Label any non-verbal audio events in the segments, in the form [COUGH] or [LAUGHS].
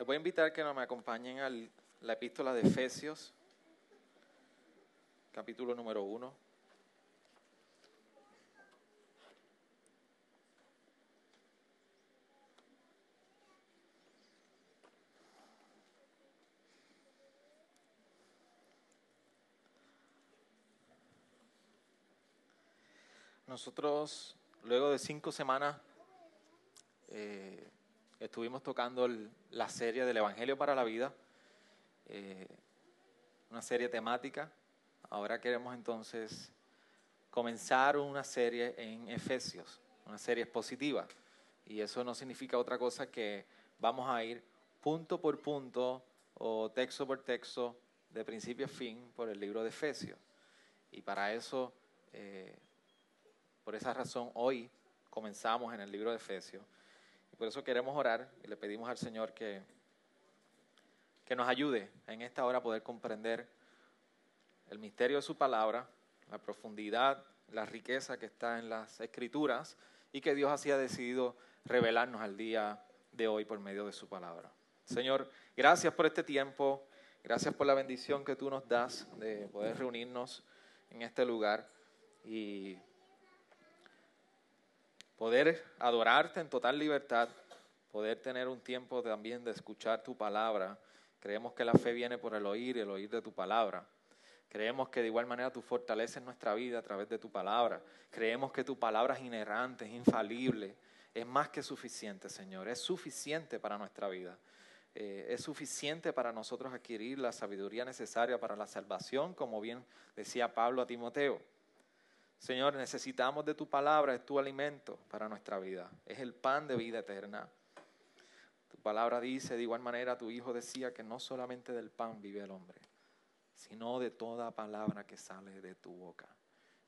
Les voy a invitar que me acompañen a la epístola de Efesios, capítulo número 1. Nosotros, luego de cinco semanas, eh, estuvimos tocando la serie del Evangelio para la Vida, eh, una serie temática. Ahora queremos entonces comenzar una serie en Efesios, una serie expositiva. Y eso no significa otra cosa que vamos a ir punto por punto o texto por texto, de principio a fin, por el libro de Efesios. Y para eso eh, por esa razón, hoy comenzamos en el libro de Efesios. Por eso queremos orar y le pedimos al Señor que, que nos ayude en esta hora a poder comprender el misterio de su palabra, la profundidad, la riqueza que está en las escrituras y que Dios así ha decidido revelarnos al día de hoy por medio de su palabra. Señor, gracias por este tiempo, gracias por la bendición que tú nos das de poder reunirnos en este lugar y poder adorarte en total libertad, poder tener un tiempo también de escuchar tu palabra. Creemos que la fe viene por el oír y el oír de tu palabra. Creemos que de igual manera tú fortaleces nuestra vida a través de tu palabra. Creemos que tu palabra es inerrante, es infalible, es más que suficiente, Señor. Es suficiente para nuestra vida. Eh, es suficiente para nosotros adquirir la sabiduría necesaria para la salvación, como bien decía Pablo a Timoteo. Señor, necesitamos de tu palabra, es tu alimento para nuestra vida, es el pan de vida eterna. Tu palabra dice, de igual manera tu Hijo decía que no solamente del pan vive el hombre, sino de toda palabra que sale de tu boca.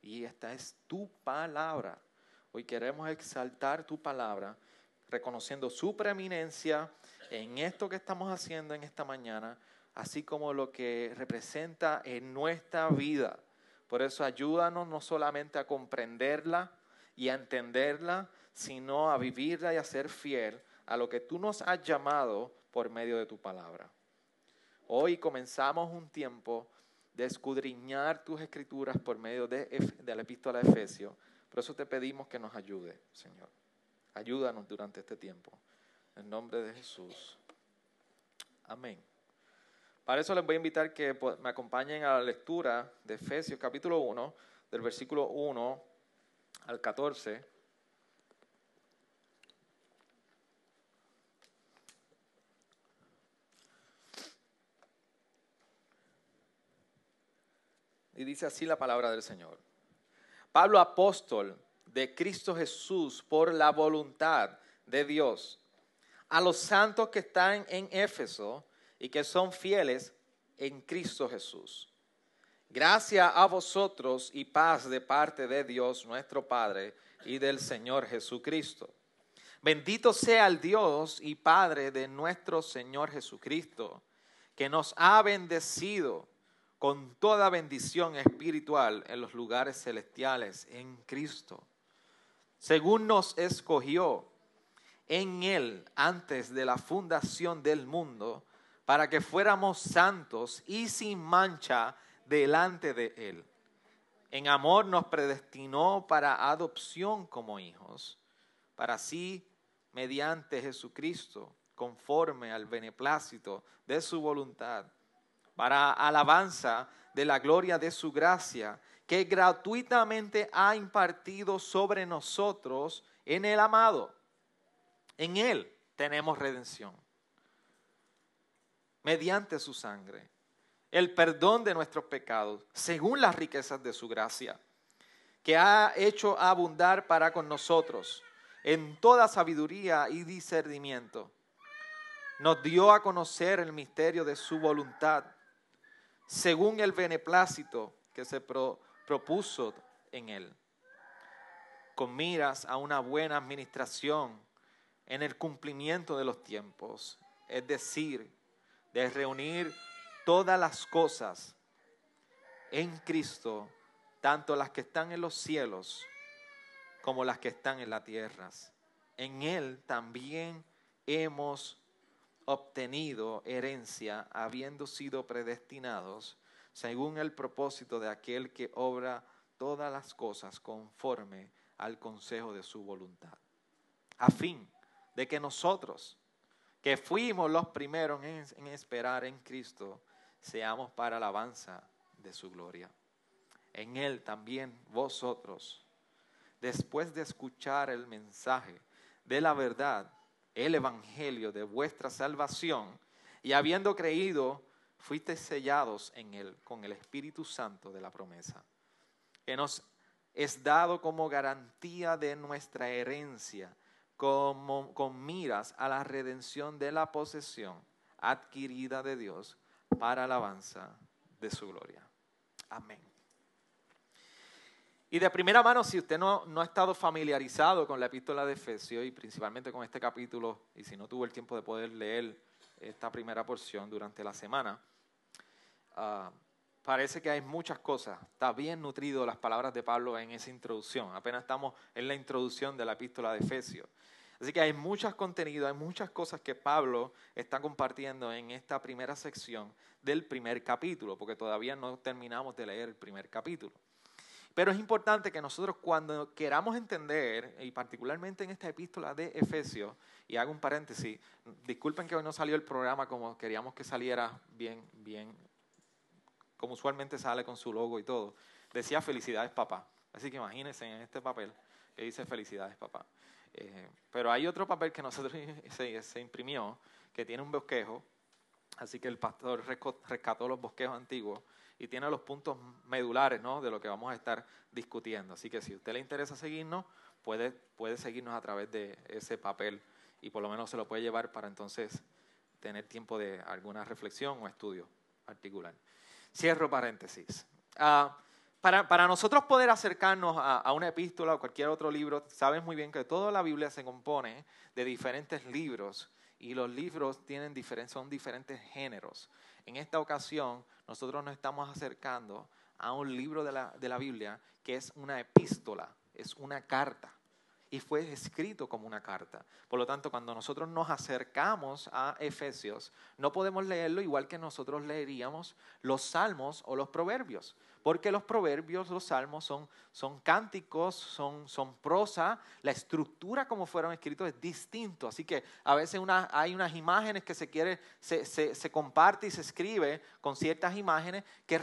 Y esta es tu palabra. Hoy queremos exaltar tu palabra, reconociendo su preeminencia en esto que estamos haciendo en esta mañana, así como lo que representa en nuestra vida por eso ayúdanos no solamente a comprenderla y a entenderla, sino a vivirla y a ser fiel a lo que tú nos has llamado por medio de tu palabra. Hoy comenzamos un tiempo de escudriñar tus escrituras por medio de, la epístola de Efesios. Por eso te pedimos que nos ayude, Señor. Ayúdanos durante este tiempo. En nombre de Jesús. Amén. Para eso les voy a invitar que me acompañen a la lectura de Efesios capítulo 1, del versículo 1 al 14. Y dice así la palabra del Señor. Pablo apóstol de Cristo Jesús por la voluntad de Dios, a los santos que están en Éfeso, y que son fieles en Cristo Jesús. Gracias a vosotros y paz de parte de Dios nuestro Padre y del Señor Jesucristo. Bendito sea el Dios y Padre de nuestro Señor Jesucristo, que nos ha bendecido con toda bendición espiritual en los lugares celestiales en Cristo, según nos escogió en Él antes de la fundación del mundo, para que fuéramos santos y sin mancha delante de Él. En amor nos predestinó para adopción como hijos, para así, mediante Jesucristo, conforme al beneplácito de su voluntad, para alabanza de la gloria de su gracia, que gratuitamente ha impartido sobre nosotros en el amado. En Él tenemos redención mediante su sangre, el perdón de nuestros pecados, según las riquezas de su gracia, que ha hecho abundar para con nosotros en toda sabiduría y discernimiento. Nos dio a conocer el misterio de su voluntad, según el beneplácito que se propuso en él, con miras a una buena administración en el cumplimiento de los tiempos, es decir, de reunir todas las cosas en Cristo, tanto las que están en los cielos como las que están en las tierras. En Él también hemos obtenido herencia habiendo sido predestinados según el propósito de aquel que obra todas las cosas conforme al consejo de su voluntad, a fin de que nosotros, que fuimos los primeros en, esperar en Cristo, seamos para alabanza de su gloria. En Él también vosotros, después de escuchar el mensaje de la verdad, el Evangelio de vuestra salvación, y habiendo creído, fuiste sellados en Él con el Espíritu Santo de la promesa, que nos es dado como garantía de nuestra herencia, como, con miras a la redención de la posesión adquirida de Dios para alabanza de su gloria. Amén. Y de primera mano, si usted no, no, ha estado familiarizado con la epístola de Efesios y principalmente con este capítulo, y si no tuvo el tiempo de poder leer esta primera porción durante la semana, uh, parece que hay muchas cosas. Está bien nutrido las palabras de Pablo en esa introducción. Apenas estamos en la introducción de la epístola de Efesios. Así que hay muchos contenidos, hay muchas cosas que Pablo está compartiendo en esta primera sección del primer capítulo, porque todavía no terminamos de leer el primer capítulo. Pero es importante que nosotros cuando queramos entender, y particularmente en esta epístola de Efesios, y hago un paréntesis, disculpen que hoy no salió el programa como queríamos que saliera bien, bien como usualmente sale con su logo y todo, decía felicidades papá. Así que imagínense en este papel que dice felicidades papá. Eh, pero hay otro papel que nosotros [LAUGHS] se, imprimió que tiene un bosquejo, así que el pastor rescató los bosquejos antiguos y tiene los puntos medulares ¿no? de lo que vamos a estar discutiendo. Así que si usted le interesa seguirnos, puede, puede seguirnos a través de ese papel y por lo menos se lo puede llevar para entonces tener tiempo de alguna reflexión o estudio particular. Cierro paréntesis. Ah, para, nosotros poder acercarnos a, una epístola o cualquier otro libro, sabes muy bien que toda la Biblia se compone de diferentes libros y los libros tienen son diferentes géneros. En esta ocasión, nosotros nos estamos acercando a un libro de la, de la Biblia que es una epístola, es una carta y fue escrito como una carta. Por lo tanto, cuando nosotros nos acercamos a Efesios, no podemos leerlo igual que nosotros leeríamos los salmos o los proverbios, porque los proverbios, los salmos son, son cánticos, son, son prosa, la estructura como fueron escritos es distinto, así que a veces hay unas imágenes que se quiere, se, se, se comparte y se escribe con ciertas imágenes que,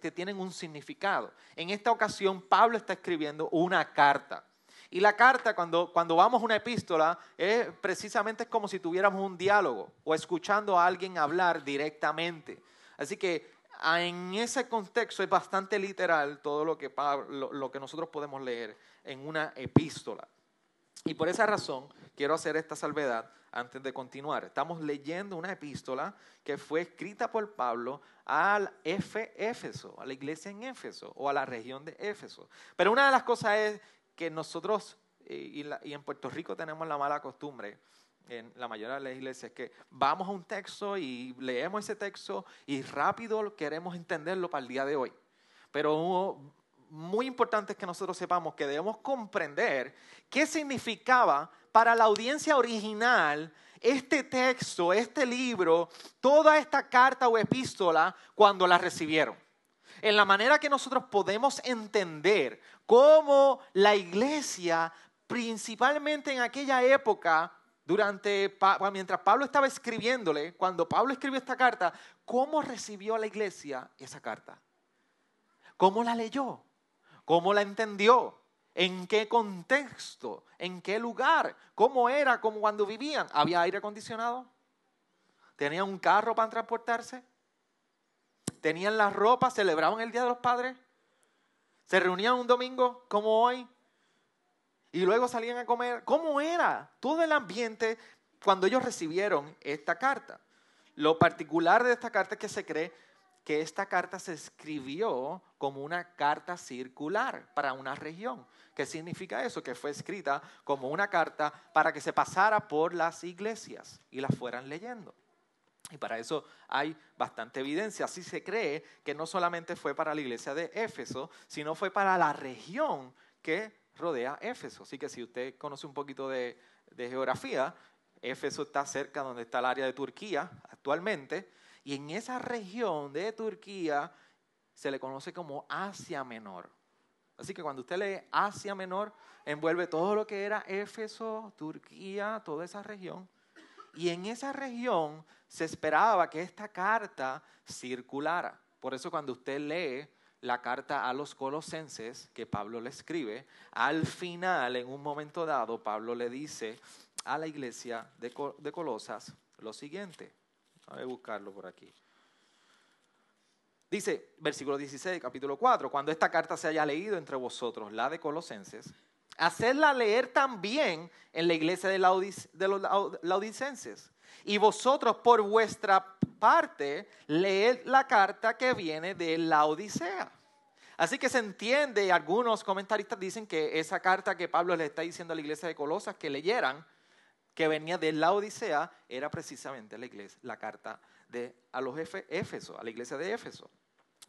que tienen un significado. En esta ocasión, Pablo está escribiendo una carta. Y la carta, cuando, cuando vamos a una epístola, es precisamente como si tuviéramos un diálogo o escuchando a alguien hablar directamente. Así que ah, en ese contexto es bastante literal todo lo que, lo que nosotros podemos leer en una epístola. Y por esa razón quiero hacer esta salvedad antes de continuar. Estamos leyendo una epístola que fue escrita por Pablo al Éfeso, a la iglesia en Éfeso o a la región de Éfeso. Pero una de las cosas es que nosotros, y, en Puerto Rico tenemos la mala costumbre, en la mayoría de las iglesias, que vamos a un texto y leemos ese texto y rápido queremos entenderlo para el día de hoy. Pero muy importante es que nosotros sepamos que debemos comprender qué significaba para la audiencia original este texto, este libro, toda esta carta o epístola cuando la recibieron en la manera que nosotros podemos entender cómo la iglesia, principalmente en aquella época, durante, mientras Pablo estaba escribiéndole, cuando Pablo escribió esta carta, ¿cómo recibió la iglesia esa carta? ¿Cómo la leyó? ¿Cómo la entendió? ¿En qué contexto? ¿En qué lugar? ¿Cómo era como cuando vivían? ¿Había aire acondicionado? ¿Tenían un carro para transportarse? tenían la ropa, celebraban el Día de los Padres, se reunían un domingo como hoy y luego salían a comer. ¿Cómo era todo el ambiente cuando ellos recibieron esta carta? Lo particular de esta carta es que se cree que esta carta se escribió como una carta circular para una región. ¿Qué significa eso? Que fue escrita como una carta para que se pasara por las iglesias y la fueran leyendo. Y para eso hay bastante evidencia. Así se cree que no solamente fue para la iglesia de Éfeso, sino fue para la región que rodea Éfeso. Así que si usted conoce un poquito de, geografía, Éfeso está cerca donde está el área de Turquía actualmente. Y en esa región de Turquía se le conoce como Asia Menor. Así que cuando usted lee Asia Menor, envuelve todo lo que era Éfeso, Turquía, toda esa región. Y en esa región se esperaba que esta carta circulara. Por eso cuando usted lee la carta a los colosenses que Pablo le escribe, al final, en un momento dado, Pablo le dice a la iglesia de, Colosas lo siguiente. Voy a buscarlo por aquí. Dice, versículo 16, capítulo 4, cuando esta carta se haya leído entre vosotros, la de Colosenses, hacedla leer también en la iglesia de, los laodicenses. Y vosotros por vuestra parte leed la carta que viene de la Odisea. Así que se entiende, algunos comentaristas dicen que esa carta que Pablo le está diciendo a la iglesia de Colosas que leyeran, que venía de la Odisea, era precisamente la, iglesia, la carta de, a los Éfeso, a la iglesia de Éfeso.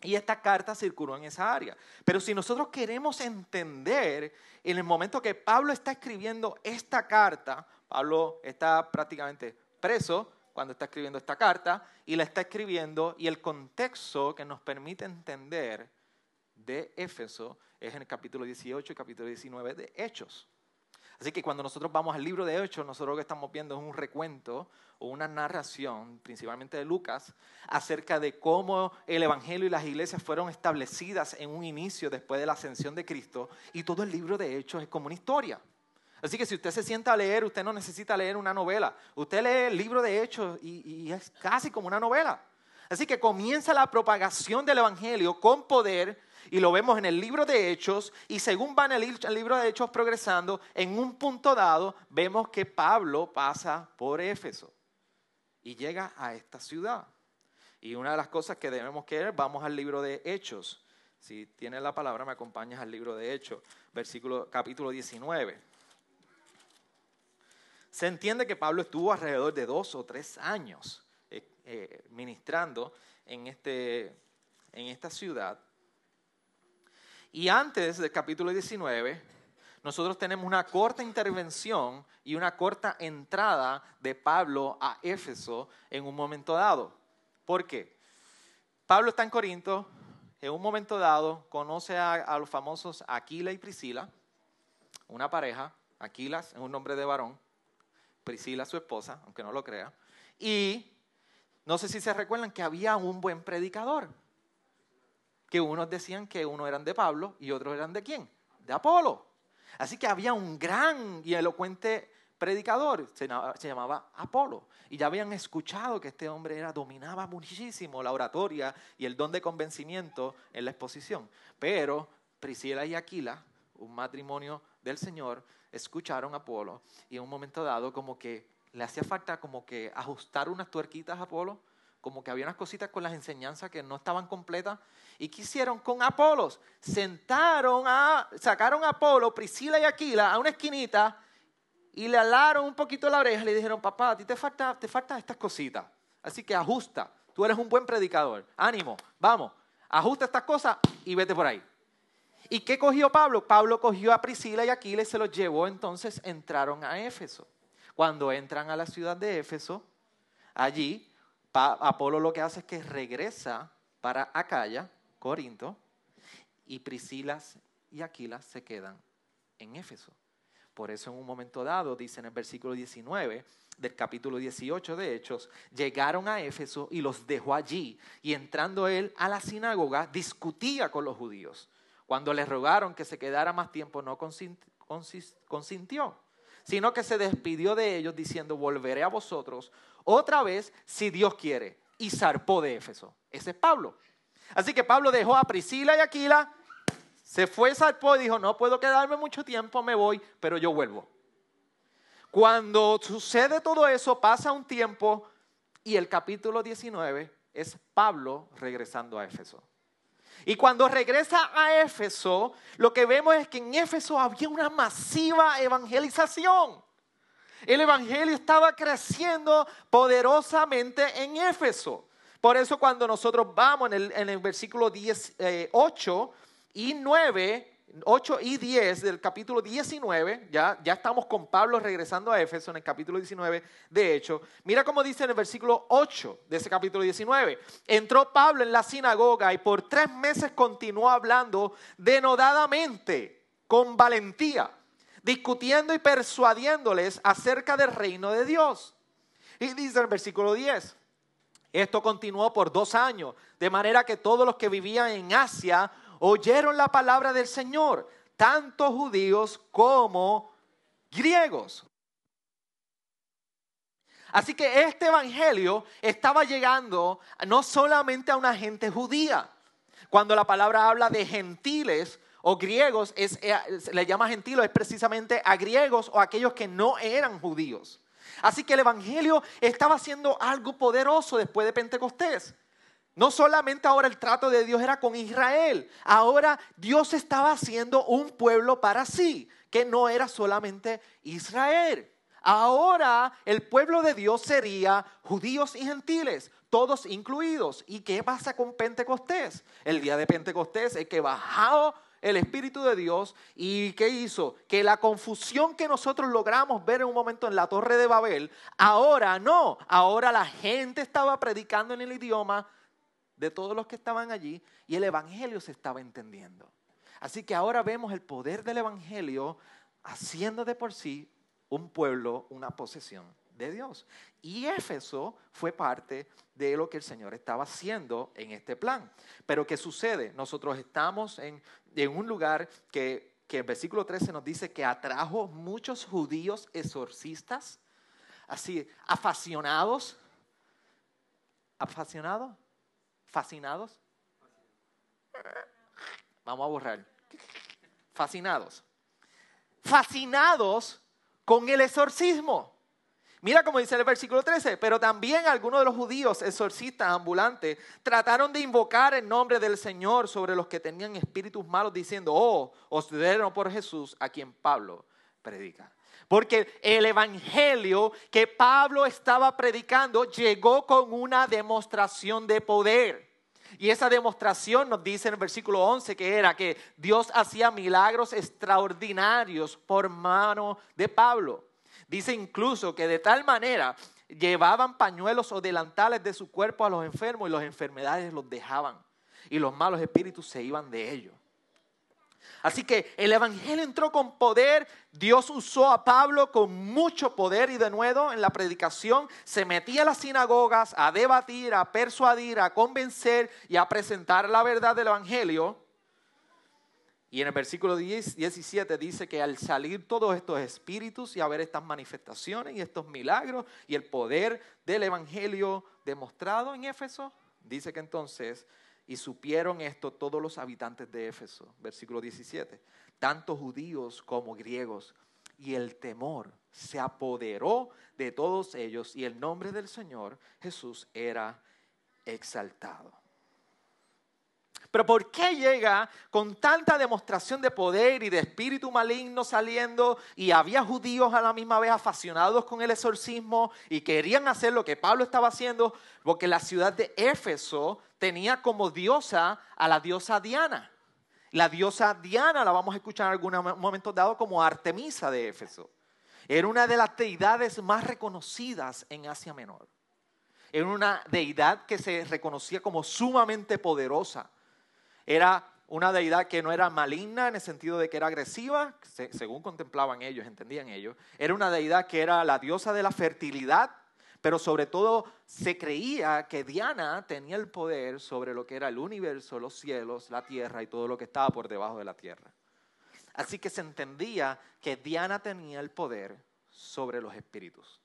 Y esta carta circuló en esa área. Pero si nosotros queremos entender en el momento que Pablo está escribiendo esta carta, Pablo está prácticamente preso cuando está escribiendo esta carta y la está escribiendo y el contexto que nos permite entender de Éfeso es en el capítulo 18 y capítulo 19 de Hechos. Así que cuando nosotros vamos al libro de Hechos, nosotros lo que estamos viendo es un recuento o una narración, principalmente de Lucas, acerca de cómo el Evangelio y las iglesias fueron establecidas en un inicio después de la ascensión de Cristo. Y todo el libro de Hechos es como una historia. Así que si usted se sienta a leer, usted no necesita leer una novela. Usted lee el libro de Hechos y, y es casi como una novela. Así que comienza la propagación del Evangelio con poder y lo vemos en el libro de Hechos, y según van el, el libro de Hechos progresando, en un punto dado vemos que Pablo pasa por Éfeso y llega a esta ciudad. Y una de las cosas que debemos querer, vamos al libro de Hechos. Si tienes la palabra, me acompañas al libro de Hechos, versículo, capítulo 19. Se entiende que Pablo estuvo alrededor de dos o tres años eh, eh, ministrando en, este, en esta ciudad. Y antes del capítulo 19, nosotros tenemos una corta intervención y una corta entrada de Pablo a Éfeso en un momento dado. ¿Por qué? Pablo está en Corinto, en un momento dado conoce a, los famosos Aquila y Priscila, una pareja, Aquila es un nombre de varón, Priscila su esposa, aunque no lo crea, y no sé si se recuerdan que había un buen predicador que unos decían que uno eran de Pablo y otros eran de quién? De Apolo. Así que había un gran y elocuente predicador, se, llamaba Apolo. Y ya habían escuchado que este hombre era, dominaba muchísimo la oratoria y el don de convencimiento en la exposición. Pero Priscila y Aquila, un matrimonio del Señor, escucharon a Apolo y en un momento dado como que le hacía falta como que ajustar unas tuerquitas a Apolo como que había unas cositas con las enseñanzas que no estaban completas. ¿Y qué hicieron con Apolos? Sentaron a, sacaron a Apolo, Priscila y Aquila a una esquinita y le alaron un poquito la oreja y le dijeron, papá, a ti te falta, te faltan estas cositas. Así que ajusta, tú eres un buen predicador. Ánimo, vamos, ajusta estas cosas y vete por ahí. ¿Y qué cogió Pablo? Pablo cogió a Priscila y Aquila y se los llevó, entonces entraron a Éfeso. Cuando entran a la ciudad de Éfeso, allí Apolo lo que hace es que regresa para Acaya, Corinto, y Priscila y Aquila se quedan en Éfeso. Por eso en un momento dado, dice en el versículo 19 del capítulo 18 de Hechos, llegaron a Éfeso y los dejó allí. Y entrando él a la sinagoga, discutía con los judíos. Cuando le rogaron que se quedara más tiempo, no consintió, sino que se despidió de ellos diciendo, volveré a vosotros otra vez si Dios quiere. Y zarpó de Éfeso. Ese es Pablo. Así que Pablo dejó a Priscila y Aquila, se fue, zarpó y dijo, no puedo quedarme mucho tiempo, me voy, pero yo vuelvo. Cuando sucede todo eso, pasa un tiempo y el capítulo 19 es Pablo regresando a Éfeso. Y cuando regresa a Éfeso, lo que vemos es que en Éfeso había una masiva evangelización. El Evangelio estaba creciendo poderosamente en Éfeso. Por eso cuando nosotros vamos en el, versículo 10, 8 eh, y 9, 8 y 10 del capítulo 19, ya, ya estamos con Pablo regresando a Éfeso en el capítulo 19 de hecho. Mira cómo dice en el versículo 8 de ese capítulo 19. Entró Pablo en la sinagoga y por tres meses continuó hablando denodadamente, con valentía, discutiendo y persuadiéndoles acerca del reino de Dios. Y dice el versículo 10, esto continuó por dos años, de manera que todos los que vivían en Asia oyeron la palabra del Señor, tanto judíos como griegos. Así que este evangelio estaba llegando no solamente a una gente judía. Cuando la palabra habla de gentiles o griegos, es, eh, le llama gentiles, es precisamente a griegos o aquellos que no eran judíos. Así que el evangelio estaba haciendo algo poderoso después de Pentecostés. No solamente ahora el trato de Dios era con Israel, ahora Dios estaba haciendo un pueblo para sí, que no era solamente Israel. Ahora el pueblo de Dios sería judíos y gentiles, todos incluidos. ¿Y qué pasa con Pentecostés? El día de Pentecostés es que bajado el Espíritu de Dios y ¿qué hizo? Que la confusión que nosotros logramos ver en un momento en la Torre de Babel, ahora no, ahora la gente estaba predicando en el idioma de todos los que estaban allí y el Evangelio se estaba entendiendo. Así que ahora vemos el poder del Evangelio haciendo de por sí un pueblo, una posesión de Dios. Y Éfeso fue parte de lo que el Señor estaba haciendo en este plan. Pero ¿qué sucede? Nosotros estamos en, un lugar que, que el versículo 13 nos dice que atrajo muchos judíos exorcistas, así, afasionados. ¿Afasionados? fascinados. Vamos a borrar. Fascinados. Fascinados con el exorcismo. Mira cómo dice el versículo 13, pero también algunos de los judíos exorcistas ambulantes trataron de invocar el nombre del Señor sobre los que tenían espíritus malos diciendo, oh, os dieron por Jesús a quien Pablo predica. Porque el evangelio que Pablo estaba predicando llegó con una demostración de poder. Y esa demostración nos dice en el versículo 11 que era que Dios hacía milagros extraordinarios por mano de Pablo. Dice incluso que de tal manera llevaban pañuelos o delantales de su cuerpo a los enfermos y las enfermedades los dejaban. Y los malos espíritus se iban de ellos. Así que el Evangelio entró con poder, Dios usó a Pablo con mucho poder y de nuevo en la predicación se metía a las sinagogas a debatir, a persuadir, a convencer y a presentar la verdad del Evangelio. Y en el versículo 10, 17 dice que al salir todos estos espíritus y a ver estas manifestaciones y estos milagros y el poder del Evangelio demostrado en Éfeso, dice que entonces y supieron esto todos los habitantes de Éfeso, versículo 17, tanto judíos como griegos, y el temor se apoderó de todos ellos y el nombre del Señor Jesús era exaltado. Pero ¿por qué llega con tanta demostración de poder y de espíritu maligno saliendo y había judíos a la misma vez aficionados con el exorcismo y querían hacer lo que Pablo estaba haciendo? Porque la ciudad de Éfeso tenía como diosa a la diosa Diana. La diosa Diana la vamos a escuchar en algún momento dado como Artemisa de Éfeso. Era una de las deidades más reconocidas en Asia Menor. Era una deidad que se reconocía como sumamente poderosa era una deidad que no era maligna en el sentido de que era agresiva, según contemplaban ellos, entendían ellos. Era una deidad que era la diosa de la fertilidad, pero sobre todo se creía que Diana tenía el poder sobre lo que era el universo, los cielos, la tierra y todo lo que estaba por debajo de la tierra. Así que se entendía que Diana tenía el poder sobre los espíritus.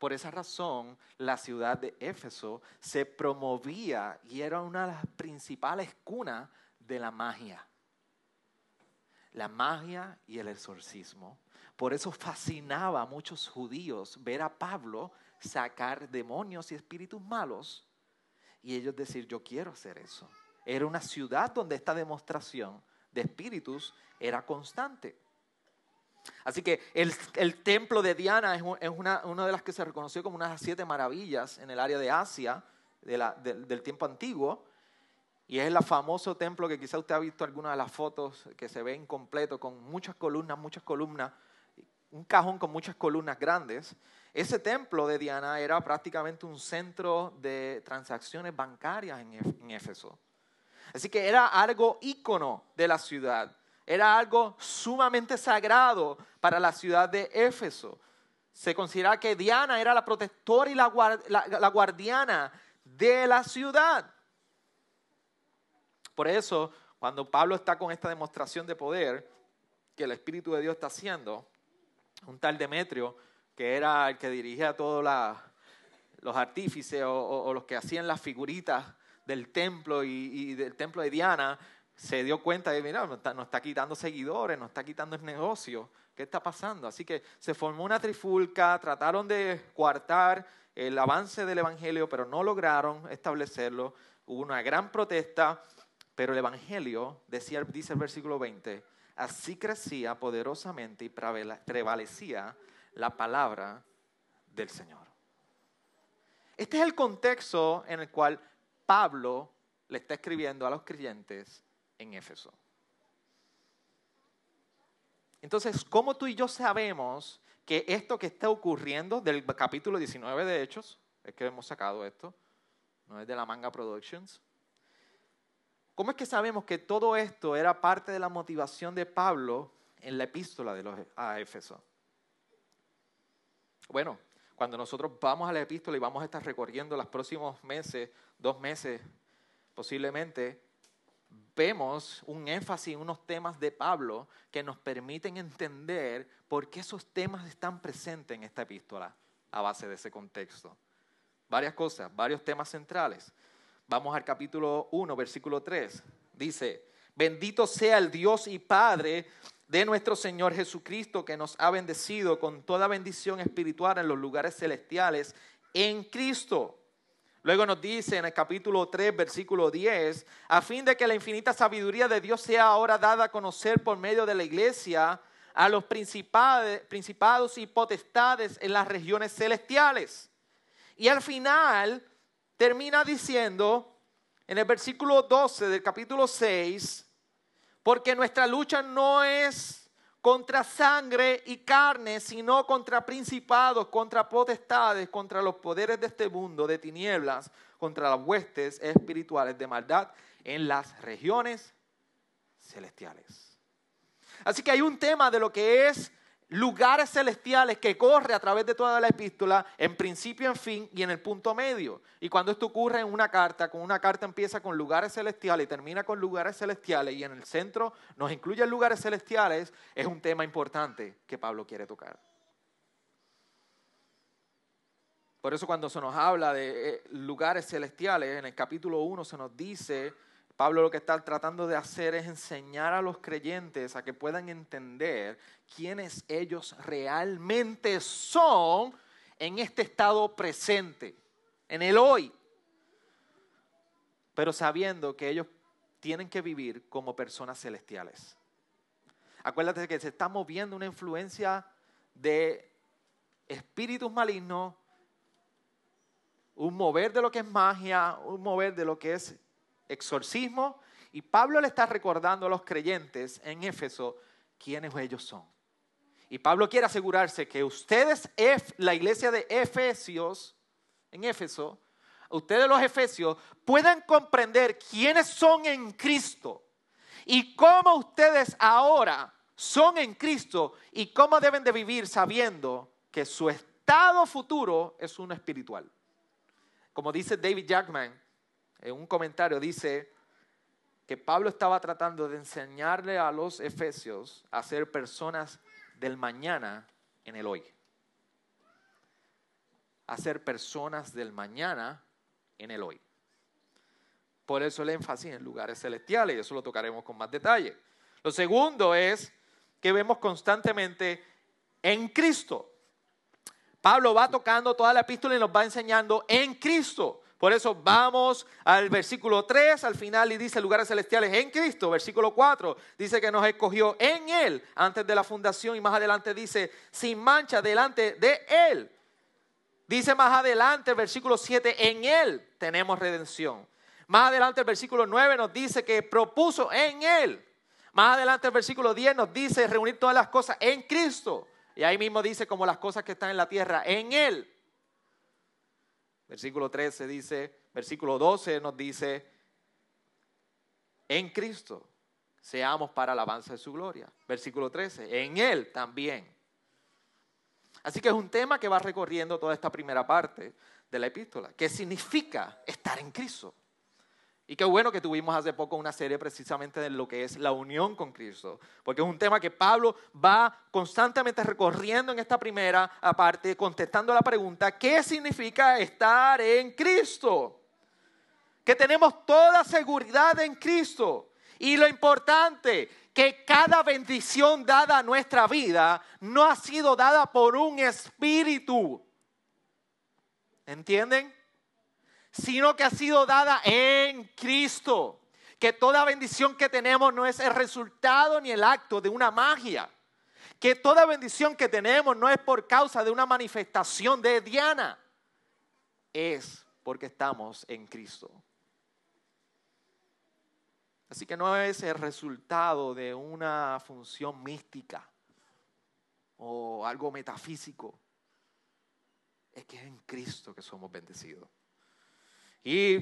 Por esa razón, la ciudad de Éfeso se promovía y era una de las principales cunas de la magia. La magia y el exorcismo. Por eso fascinaba a muchos judíos ver a Pablo sacar demonios y espíritus malos y ellos decir, yo quiero hacer eso. Era una ciudad donde esta demostración de espíritus era constante. Así que el, templo de Diana es, una, de las que se reconoció como una de las siete maravillas en el área de Asia del, tiempo antiguo. Y es el famoso templo que quizá usted ha visto algunas de las fotos que se ve incompleto, con muchas columnas, muchas columnas, un cajón con muchas columnas grandes. Ese templo de Diana era prácticamente un centro de transacciones bancarias en Éfeso. Así que era algo ícono de la ciudad. Era algo sumamente sagrado para la ciudad de Éfeso. Se considera que Diana era la protectora y la, guardiana de la ciudad. Por eso, cuando Pablo está con esta demostración de poder que el Espíritu de Dios está haciendo, un tal Demetrio, que era el que dirigía a todos los artífices o, los que hacían las figuritas del templo y, del templo de Diana, se dio cuenta de, mira, nos está, quitando seguidores, nos está quitando el negocio, ¿qué está pasando? Así que se formó una trifulca, trataron de coartar el avance del Evangelio, pero no lograron establecerlo. Hubo una gran protesta, pero el Evangelio, decía, dice el versículo 20, así crecía poderosamente y prevalecía la palabra del Señor. Este es el contexto en el cual Pablo le está escribiendo a los creyentes en Éfeso. Entonces, ¿cómo tú y yo sabemos que esto que está ocurriendo del capítulo 19 de Hechos, es que hemos sacado esto, no es de la Manga Productions, ¿cómo es que sabemos que todo esto era parte de la motivación de Pablo en la epístola de los, a Éfeso? Bueno, cuando nosotros vamos a la epístola y vamos a estar recorriendo los próximos meses, dos meses posiblemente, vemos un énfasis en unos temas de Pablo que nos permiten entender por qué esos temas están presentes en esta epístola a base de ese contexto. Varias cosas, varios temas centrales. Vamos al capítulo 1, versículo 3. Dice, bendito sea el Dios y Padre de nuestro Señor Jesucristo, que nos ha bendecido con toda bendición espiritual en los lugares celestiales en Cristo. Luego nos dice en el capítulo 3, versículo 10, a fin de que la infinita sabiduría de Dios sea ahora dada a conocer por medio de la iglesia a los principados y potestades en las regiones celestiales. Y al final termina diciendo en el versículo 12 del capítulo 6, porque nuestra lucha no es contra sangre y carne, sino contra principados, contra potestades, contra los poderes de este mundo de tinieblas, contra las huestes espirituales de maldad en las regiones celestiales. Así que hay un tema de lo que es lugares celestiales que corre a través de toda la epístola, en principio, en fin y en el punto medio. Y cuando esto ocurre en una carta, con una carta empieza con lugares celestiales y termina con lugares celestiales y en el centro nos incluye lugares celestiales, es un tema importante que Pablo quiere tocar. Por eso cuando se nos habla de eh, lugares celestiales, en el capítulo 1 se nos dice Pablo lo que está tratando de hacer es enseñar a los creyentes a que puedan entender quiénes ellos realmente son en este estado presente, en el hoy, pero sabiendo que ellos tienen que vivir como personas celestiales. Acuérdate que se está moviendo una influencia de espíritus malignos, un mover de lo que es magia, un mover de lo que es exorcismo, y Pablo le está recordando a los creyentes en Éfeso quiénes ellos son. Y Pablo quiere asegurarse que ustedes, la iglesia de Efesios, en Éfeso, ustedes los Efesios, puedan comprender quiénes son en Cristo y cómo ustedes ahora son en Cristo y cómo deben de vivir sabiendo que su estado futuro es uno espiritual. Como dice David Jackman, en un comentario dice que Pablo estaba tratando de enseñarle a los efesios a ser personas del mañana en el hoy. A ser personas del mañana en el hoy. Por eso el énfasis en lugares celestiales, y eso lo tocaremos con más detalle. Lo segundo es que vemos constantemente en Cristo. Pablo va tocando toda la epístola y nos va enseñando en Cristo. Por eso vamos al versículo 3 al final y dice lugares celestiales en Cristo. Versículo 4 dice que nos escogió en Él antes de la fundación y más adelante dice sin mancha delante de Él. Dice más adelante, versículo 7, en Él tenemos redención Más adelante el versículo 9 nos dice que propuso en Él. Más adelante el versículo 10 nos dice reunir todas las cosas en Cristo. Y ahí mismo dice como las cosas que están en la tierra, en Él. Versículo 13 dice, versículo 12 nos dice, en Cristo seamos para la alabanza de su gloria. Versículo 13, en Él también. Así que es un tema que va recorriendo toda esta primera parte de la epístola. ¿Qué significa estar en Cristo? Y qué bueno que tuvimos hace poco una serie precisamente de lo que es la unión con Cristo, porque es un tema que Pablo va constantemente recorriendo en esta primera parte, contestando la pregunta, ¿qué significa estar en Cristo? Que tenemos toda seguridad en Cristo. Y lo importante, que cada bendición dada a nuestra vida no ha sido dada por un espíritu. ¿Entienden? Sino que ha sido dada en Cristo. Que toda bendición que tenemos no es el resultado ni el acto de una magia. Que toda bendición que tenemos no es por causa de una manifestación de Diana. Es porque estamos en Cristo. Así que no es el resultado de una función mística o algo metafísico. Es que es en Cristo que somos bendecidos. Y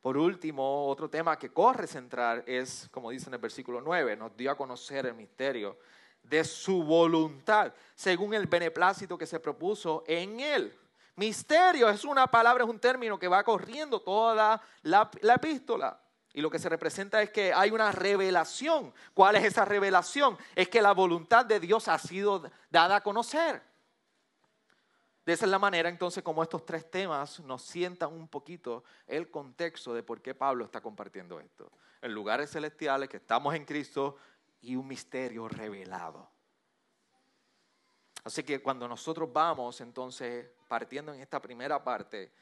por último, otro tema que corre centrar es, como dice en el versículo 9, nos dio a conocer el misterio de su voluntad, según el beneplácito que se propuso en él. Misterio es una palabra, es un término que va corriendo toda la, la epístola. Y lo que se representa es que hay una revelación. ¿Cuál es esa revelación? Es que la voluntad de Dios ha sido dada a conocer. De esa es la manera entonces como estos tres temas nos sientan un poquito el contexto de por qué Pablo está compartiendo esto. En lugares celestiales, que estamos en Cristo y un misterio revelado. Así que cuando nosotros vamos entonces partiendo en esta primera parte,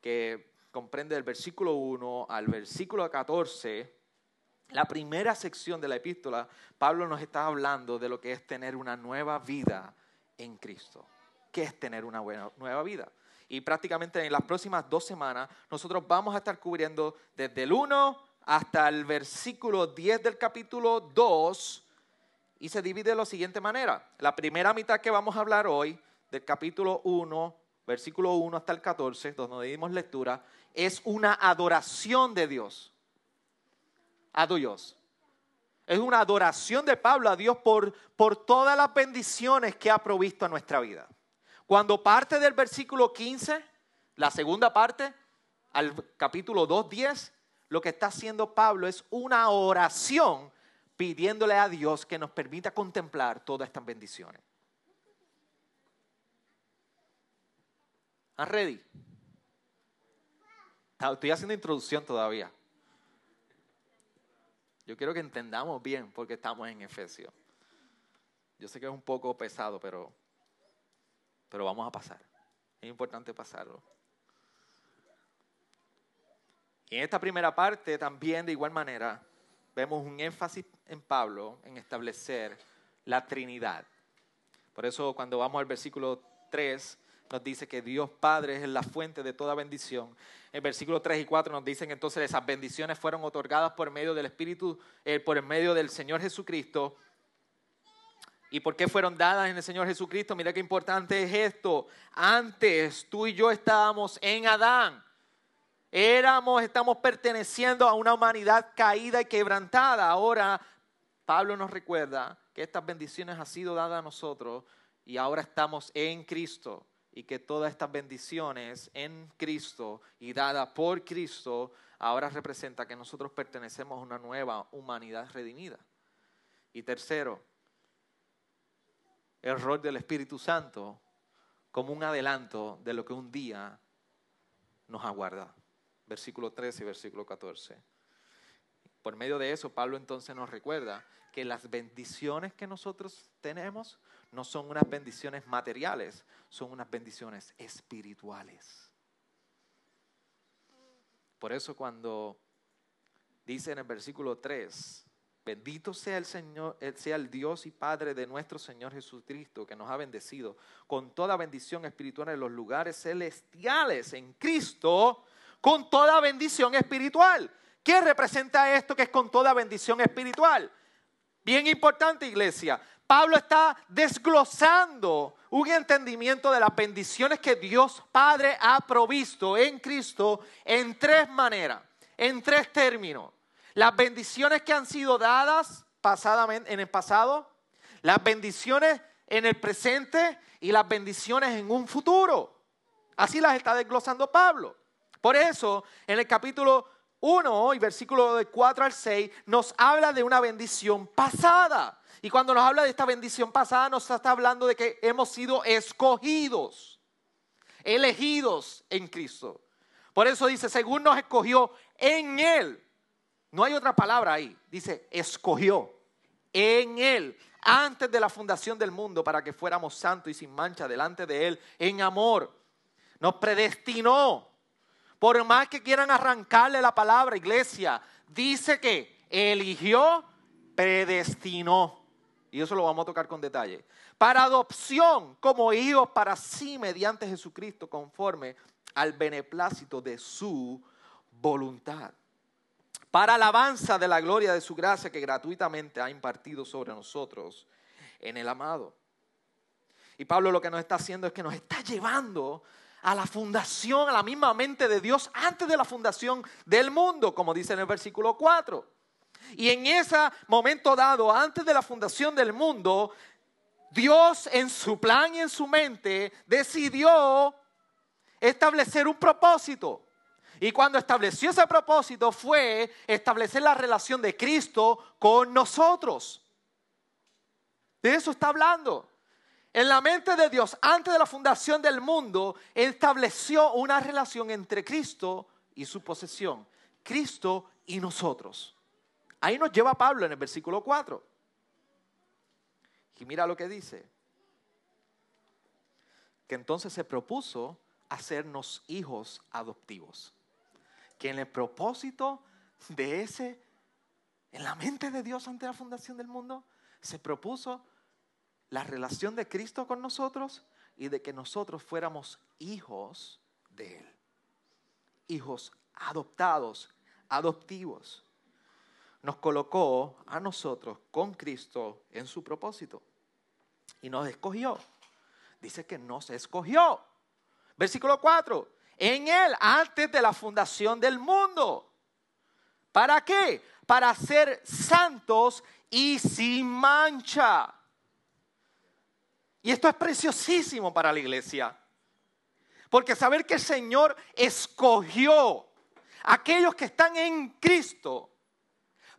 que comprende del versículo 1 al versículo 14, la primera sección de la epístola, Pablo nos está hablando de lo que es tener una nueva vida en Cristo. ¿Qué es tener una buena, nueva vida? Y prácticamente en las próximas dos semanas nosotros vamos a estar cubriendo desde el 1 hasta el versículo 10 del capítulo 2 y se divide de la siguiente manera. La primera mitad que vamos a hablar hoy, del capítulo 1, versículo 1 hasta el 14, donde dimos lectura, es una adoración de Dios. A Dios. Es una adoración de Pablo a Dios por, por todas las bendiciones que ha provisto a nuestra vida. Cuando parte del versículo 15, la segunda parte, al capítulo 2, 10, lo que está haciendo Pablo es una oración pidiéndole a Dios que nos permita contemplar todas estas bendiciones. ¿Están ready? Estoy haciendo introducción todavía. Yo quiero que entendamos bien porque estamos en Efesios. Yo sé que es un poco pesado, pero, pero vamos a pasar. Es importante pasarlo. Y en esta primera parte también de igual manera vemos un énfasis en Pablo en establecer la Trinidad. Por eso cuando vamos al versículo 3 nos dice que Dios Padre es la fuente de toda bendición. En versículos 3 y 4 nos dicen que entonces esas bendiciones fueron otorgadas por medio del Espíritu, eh, por medio del Señor Jesucristo. ¿Y por qué fueron dadas en el Señor Jesucristo? Mira qué importante es esto. Antes tú y yo estábamos en Adán. Éramos, estamos perteneciendo a una humanidad caída y quebrantada. Ahora Pablo nos recuerda que estas bendiciones han sido dadas a nosotros y ahora estamos en Cristo y que todas estas bendiciones en Cristo y dadas por Cristo ahora representa que nosotros pertenecemos a una nueva humanidad redimida. Y tercero, el rol del Espíritu Santo como un adelanto de lo que un día nos aguarda. Versículo 13 y versículo 14. Por medio de eso, Pablo entonces nos recuerda que las bendiciones que nosotros tenemos no son unas bendiciones materiales, son unas bendiciones espirituales. Por eso cuando dice en el versículo 3, bendito sea el Señor, eh, sea el Dios y Padre de nuestro Señor Jesucristo, que nos ha bendecido con toda bendición espiritual en los lugares celestiales en Cristo, con toda bendición espiritual. ¿Qué representa esto que es con toda bendición espiritual? Bien importante, iglesia. Pablo está desglosando un entendimiento de las bendiciones que Dios Padre ha provisto en Cristo en tres maneras, en tres términos. Las bendiciones que han sido dadas pasadamente, en el pasado, las bendiciones en el presente y las bendiciones en un futuro. Así las está desglosando Pablo. Por eso, en el capítulo 1 y versículo de 4 al 6 nos habla de una bendición pasada. Y cuando nos habla de esta bendición pasada, nos está hablando de que hemos sido escogidos, elegidos en Cristo. Por eso dice, según nos escogió en Él. No hay otra palabra ahí. Dice, escogió en Él antes de la fundación del mundo para que fuéramos santos y sin mancha delante de Él en amor. Nos predestinó. Por más que quieran arrancarle la palabra, iglesia, dice que eligió, predestinó. Y eso lo vamos a tocar con detalle. Para adopción como hijos para sí mediante Jesucristo conforme al beneplácito de su voluntad. Para alabanza de la gloria de su gracia que gratuitamente ha impartido sobre nosotros en el amado. Y Pablo lo que nos está haciendo es que nos está llevando a la fundación, a la misma mente de Dios antes de la fundación del mundo, como dice en el versículo 4. Y en ese momento dado, antes de la fundación del mundo, Dios en su plan y en su mente decidió establecer un propósito. Y cuando estableció ese propósito fue establecer la relación de Cristo con nosotros. De eso está hablando. En la mente de Dios, antes de la fundación del mundo, estableció una relación entre Cristo y su posesión. Cristo y nosotros. Ahí nos lleva Pablo en el versículo 4. Y mira lo que dice. Que entonces se propuso hacernos hijos adoptivos. Que en el propósito de ese, en la mente de Dios ante la fundación del mundo, se propuso la relación de Cristo con nosotros y de que nosotros fuéramos hijos de Él. Hijos adoptados, adoptivos nos colocó a nosotros con Cristo en su propósito y nos escogió. Dice que nos escogió. Versículo 4. En Él, antes de la fundación del mundo. ¿Para qué? Para ser santos y sin mancha. Y esto es preciosísimo para la iglesia. Porque saber que el Señor escogió a aquellos que están en Cristo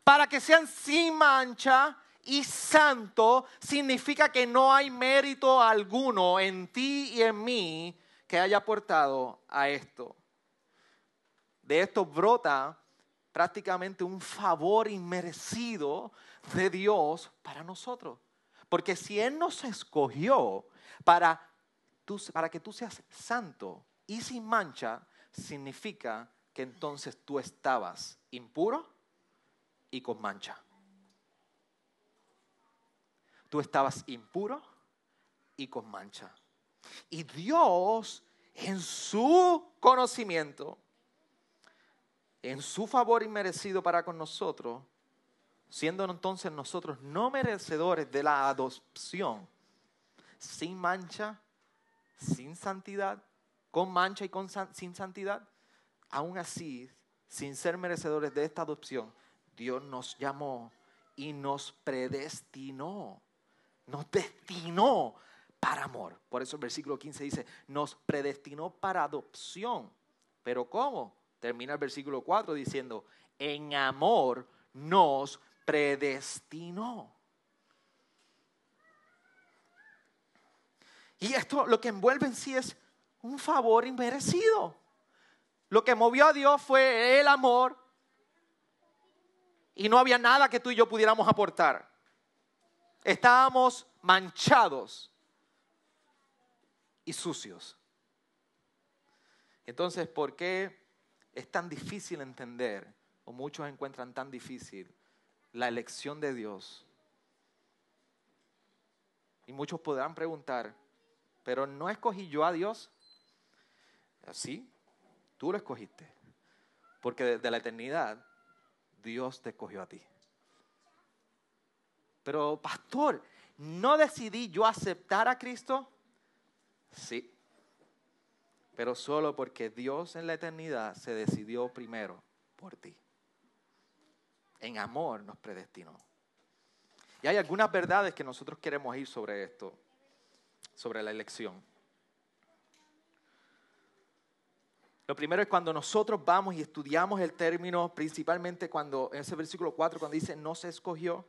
para que sean sin mancha y santo, significa que no hay mérito alguno en ti y en mí que haya aportado a esto. De esto brota prácticamente un favor inmerecido de Dios para nosotros. Porque si Él nos escogió para, para que tú seas santo y sin mancha, significa que entonces tú estabas impuro y con mancha. Tú estabas impuro y con mancha. Y Dios, en su conocimiento, en su favor inmerecido para con nosotros, siendo entonces nosotros no merecedores de la adopción, sin mancha, sin santidad, con mancha y con, sin santidad, aún así, sin ser merecedores de esta adopción, Dios nos llamó y nos predestinó, nos destinó para amor. Por eso el versículo 15 dice, nos predestinó para adopción. Pero ¿cómo? Termina el versículo 4 diciendo, en amor nos predestinó. Y esto lo que envuelve en sí es un favor inmerecido. Lo que movió a Dios fue el amor y no había nada que tú y yo pudiéramos aportar. Estábamos manchados y sucios. Entonces, ¿por qué es tan difícil entender, o muchos encuentran tan difícil, la elección de Dios? Y muchos podrán preguntar, ¿pero no escogí yo a Dios? Sí, tú lo escogiste. Porque desde la eternidad Dios te escogió a ti. Pero pastor, ¿no decidí yo aceptar a Cristo? Sí. Pero solo porque Dios en la eternidad se decidió primero por ti. En amor nos predestinó. Y hay algunas verdades que nosotros queremos ir sobre esto, sobre la elección. Lo primero es cuando nosotros vamos y estudiamos el término, principalmente cuando en ese versículo 4, cuando dice no se escogió,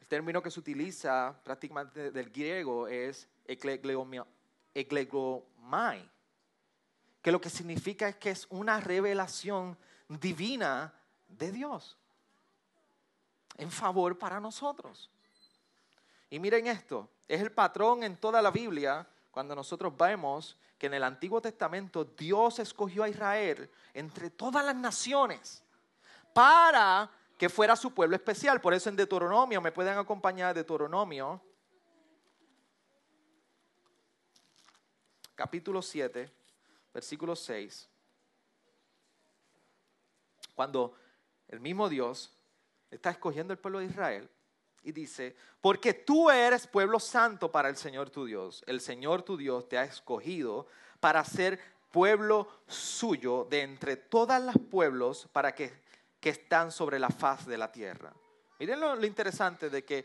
el término que se utiliza prácticamente del griego es eklegomai, que lo que significa es que es una revelación divina de Dios en favor para nosotros. Y miren esto, es el patrón en toda la Biblia cuando nosotros vemos que en el Antiguo Testamento Dios escogió a Israel entre todas las naciones para que fuera su pueblo especial. Por eso en Deuteronomio, me pueden acompañar Deuteronomio, capítulo 7, versículo 6. Cuando el mismo Dios está escogiendo el pueblo de Israel, y dice, porque tú eres pueblo santo para el Señor tu Dios. El Señor tu Dios te ha escogido para ser pueblo suyo de entre todas los pueblos para que, que están sobre la faz de la tierra. Miren lo interesante de que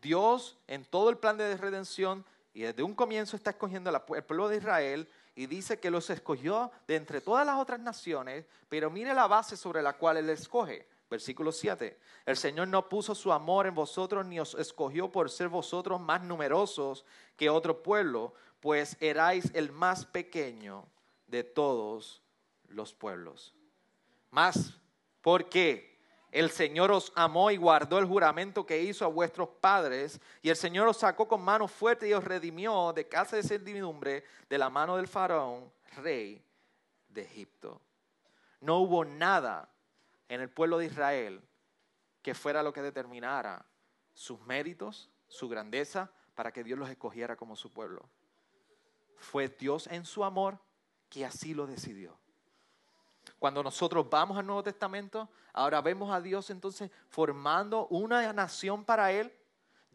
Dios en todo el plan de redención y desde un comienzo está escogiendo al pueblo de Israel y dice que los escogió de entre todas las otras naciones, pero mire la base sobre la cual él escoge Versículo 7. El Señor no puso su amor en vosotros ni os escogió por ser vosotros más numerosos que otro pueblo, pues erais el más pequeño de todos los pueblos. Más porque el Señor os amó y guardó el juramento que hizo a vuestros padres, y el Señor os sacó con mano fuerte y os redimió de casa de servidumbre de la mano del faraón, rey de Egipto. No hubo nada en el pueblo de Israel que fuera lo que determinara sus méritos, su grandeza, para que Dios los escogiera como su pueblo. Fue Dios en su amor que así lo decidió. Cuando nosotros vamos al Nuevo Testamento, ahora vemos a Dios entonces formando una nación para Él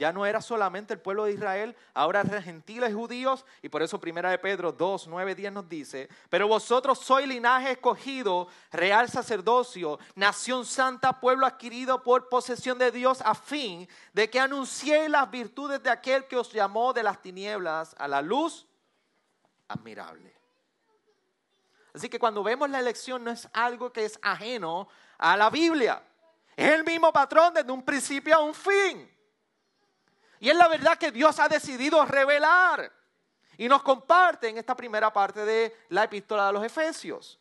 ya no era solamente el pueblo de Israel, ahora gentiles judíos, y por eso Primera de Pedro 2, 9, 10 nos dice, pero vosotros sois linaje escogido, real sacerdocio, nación santa, pueblo adquirido por posesión de Dios, a fin de que anunciéis las virtudes de aquel que os llamó de las tinieblas a la luz admirable. Así que cuando vemos la elección no es algo que es ajeno a la Biblia. Es el mismo patrón desde un principio a un fin. Y es la verdad que Dios ha decidido revelar. Y nos comparte en esta primera parte de la epístola de los Efesios.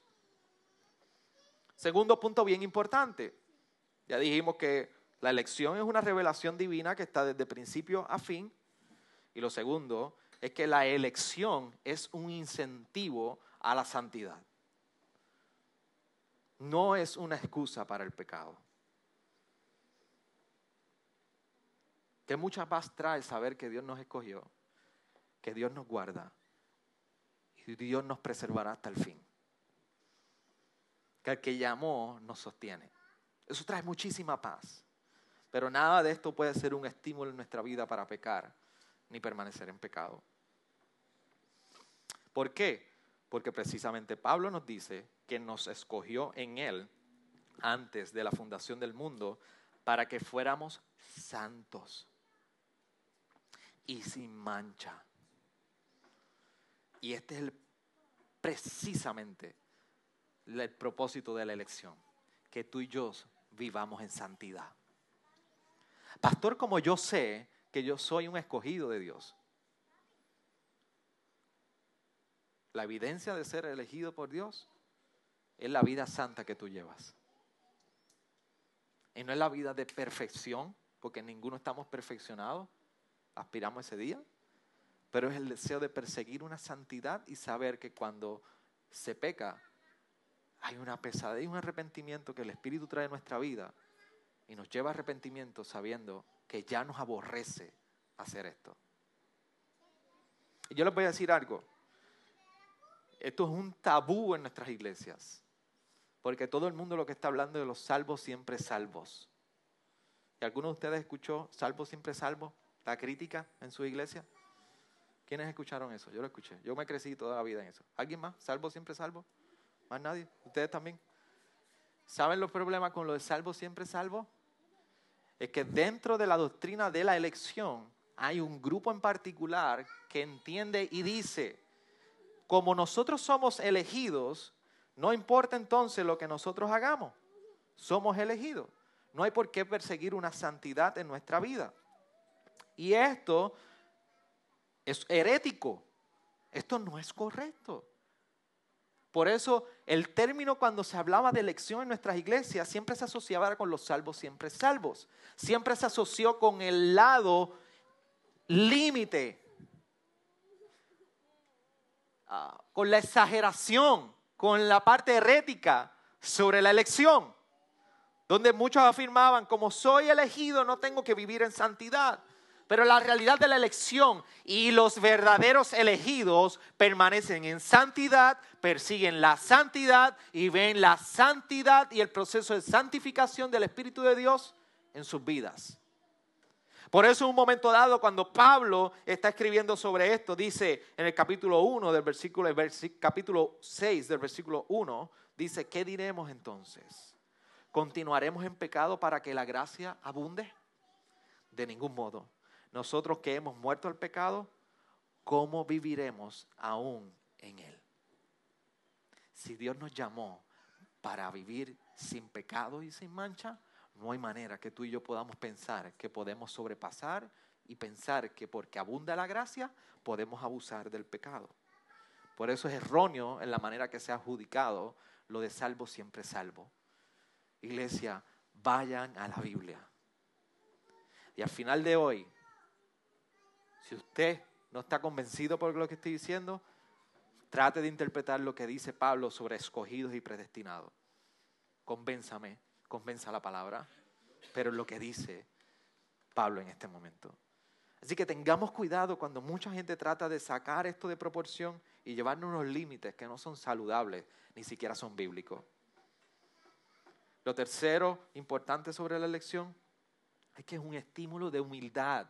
Segundo punto bien importante. Ya dijimos que la elección es una revelación divina que está desde principio a fin. Y lo segundo es que la elección es un incentivo a la santidad. No es una excusa para el pecado. Que mucha paz trae saber que Dios nos escogió, que Dios nos guarda y Dios nos preservará hasta el fin. Que el que llamó nos sostiene. Eso trae muchísima paz. Pero nada de esto puede ser un estímulo en nuestra vida para pecar ni permanecer en pecado. ¿Por qué? Porque precisamente Pablo nos dice que nos escogió en Él antes de la fundación del mundo para que fuéramos santos y sin mancha. Y este es el, precisamente el propósito de la elección, que tú y yo vivamos en santidad. Pastor, como yo sé que yo soy un escogido de Dios, la evidencia de ser elegido por Dios es la vida santa que tú llevas. Y no es la vida de perfección, porque ninguno estamos perfeccionados, aspiramos ese día, pero es el deseo de perseguir una santidad y saber que cuando se peca hay una pesadez y un arrepentimiento que el Espíritu trae en nuestra vida y nos lleva a arrepentimiento sabiendo que ya nos aborrece hacer esto. Y yo les voy a decir algo. Esto es un tabú en nuestras iglesias. Porque todo el mundo lo que está hablando de los salvos siempre salvos. ¿Y alguno de ustedes escuchó salvo siempre salvo? La crítica en su iglesia. ¿Quiénes escucharon eso? Yo lo escuché. Yo me crecí toda la vida en eso. ¿Alguien más? ¿Salvo siempre salvo? ¿Más nadie? ¿Ustedes también? ¿Saben los problemas con lo de salvo siempre salvo? Es que dentro de la doctrina de la elección hay un grupo en particular que entiende y dice, como nosotros somos elegidos, no importa entonces lo que nosotros hagamos, somos elegidos. No hay por qué perseguir una santidad en nuestra vida. Y esto es herético. Esto no es correcto. Por eso el término cuando se hablaba de elección en nuestras iglesias siempre se asociaba con los salvos, siempre salvos. Siempre se asoció con el lado límite, ah, con la exageración, con la parte herética sobre la elección, donde muchos afirmaban, como soy elegido no tengo que vivir en santidad. Pero la realidad de la elección y los verdaderos elegidos permanecen en santidad, persiguen la santidad y ven la santidad y el proceso de santificación del Espíritu de Dios en sus vidas. Por eso en un momento dado, cuando Pablo está escribiendo sobre esto, dice en el capítulo 1 del versículo, capítulo 6 del versículo 1, dice, ¿qué diremos entonces? ¿Continuaremos en pecado para que la gracia abunde? De ningún modo nosotros que hemos muerto al pecado, ¿cómo viviremos aún en él? Si Dios nos llamó para vivir sin pecado y sin mancha, no hay manera que tú y yo podamos pensar que podemos sobrepasar y pensar que porque abunda la gracia podemos abusar del pecado. Por eso es erróneo en la manera que se ha adjudicado lo de salvo siempre salvo. Iglesia, vayan a la Biblia. Y al final de hoy, si usted no está convencido por lo que estoy diciendo, trate de interpretar lo que dice Pablo sobre escogidos y predestinados. Convénzame, convenza la palabra, pero lo que dice Pablo en este momento. Así que tengamos cuidado cuando mucha gente trata de sacar esto de proporción y llevarnos unos límites que no son saludables, ni siquiera son bíblicos. Lo tercero importante sobre la elección es que es un estímulo de humildad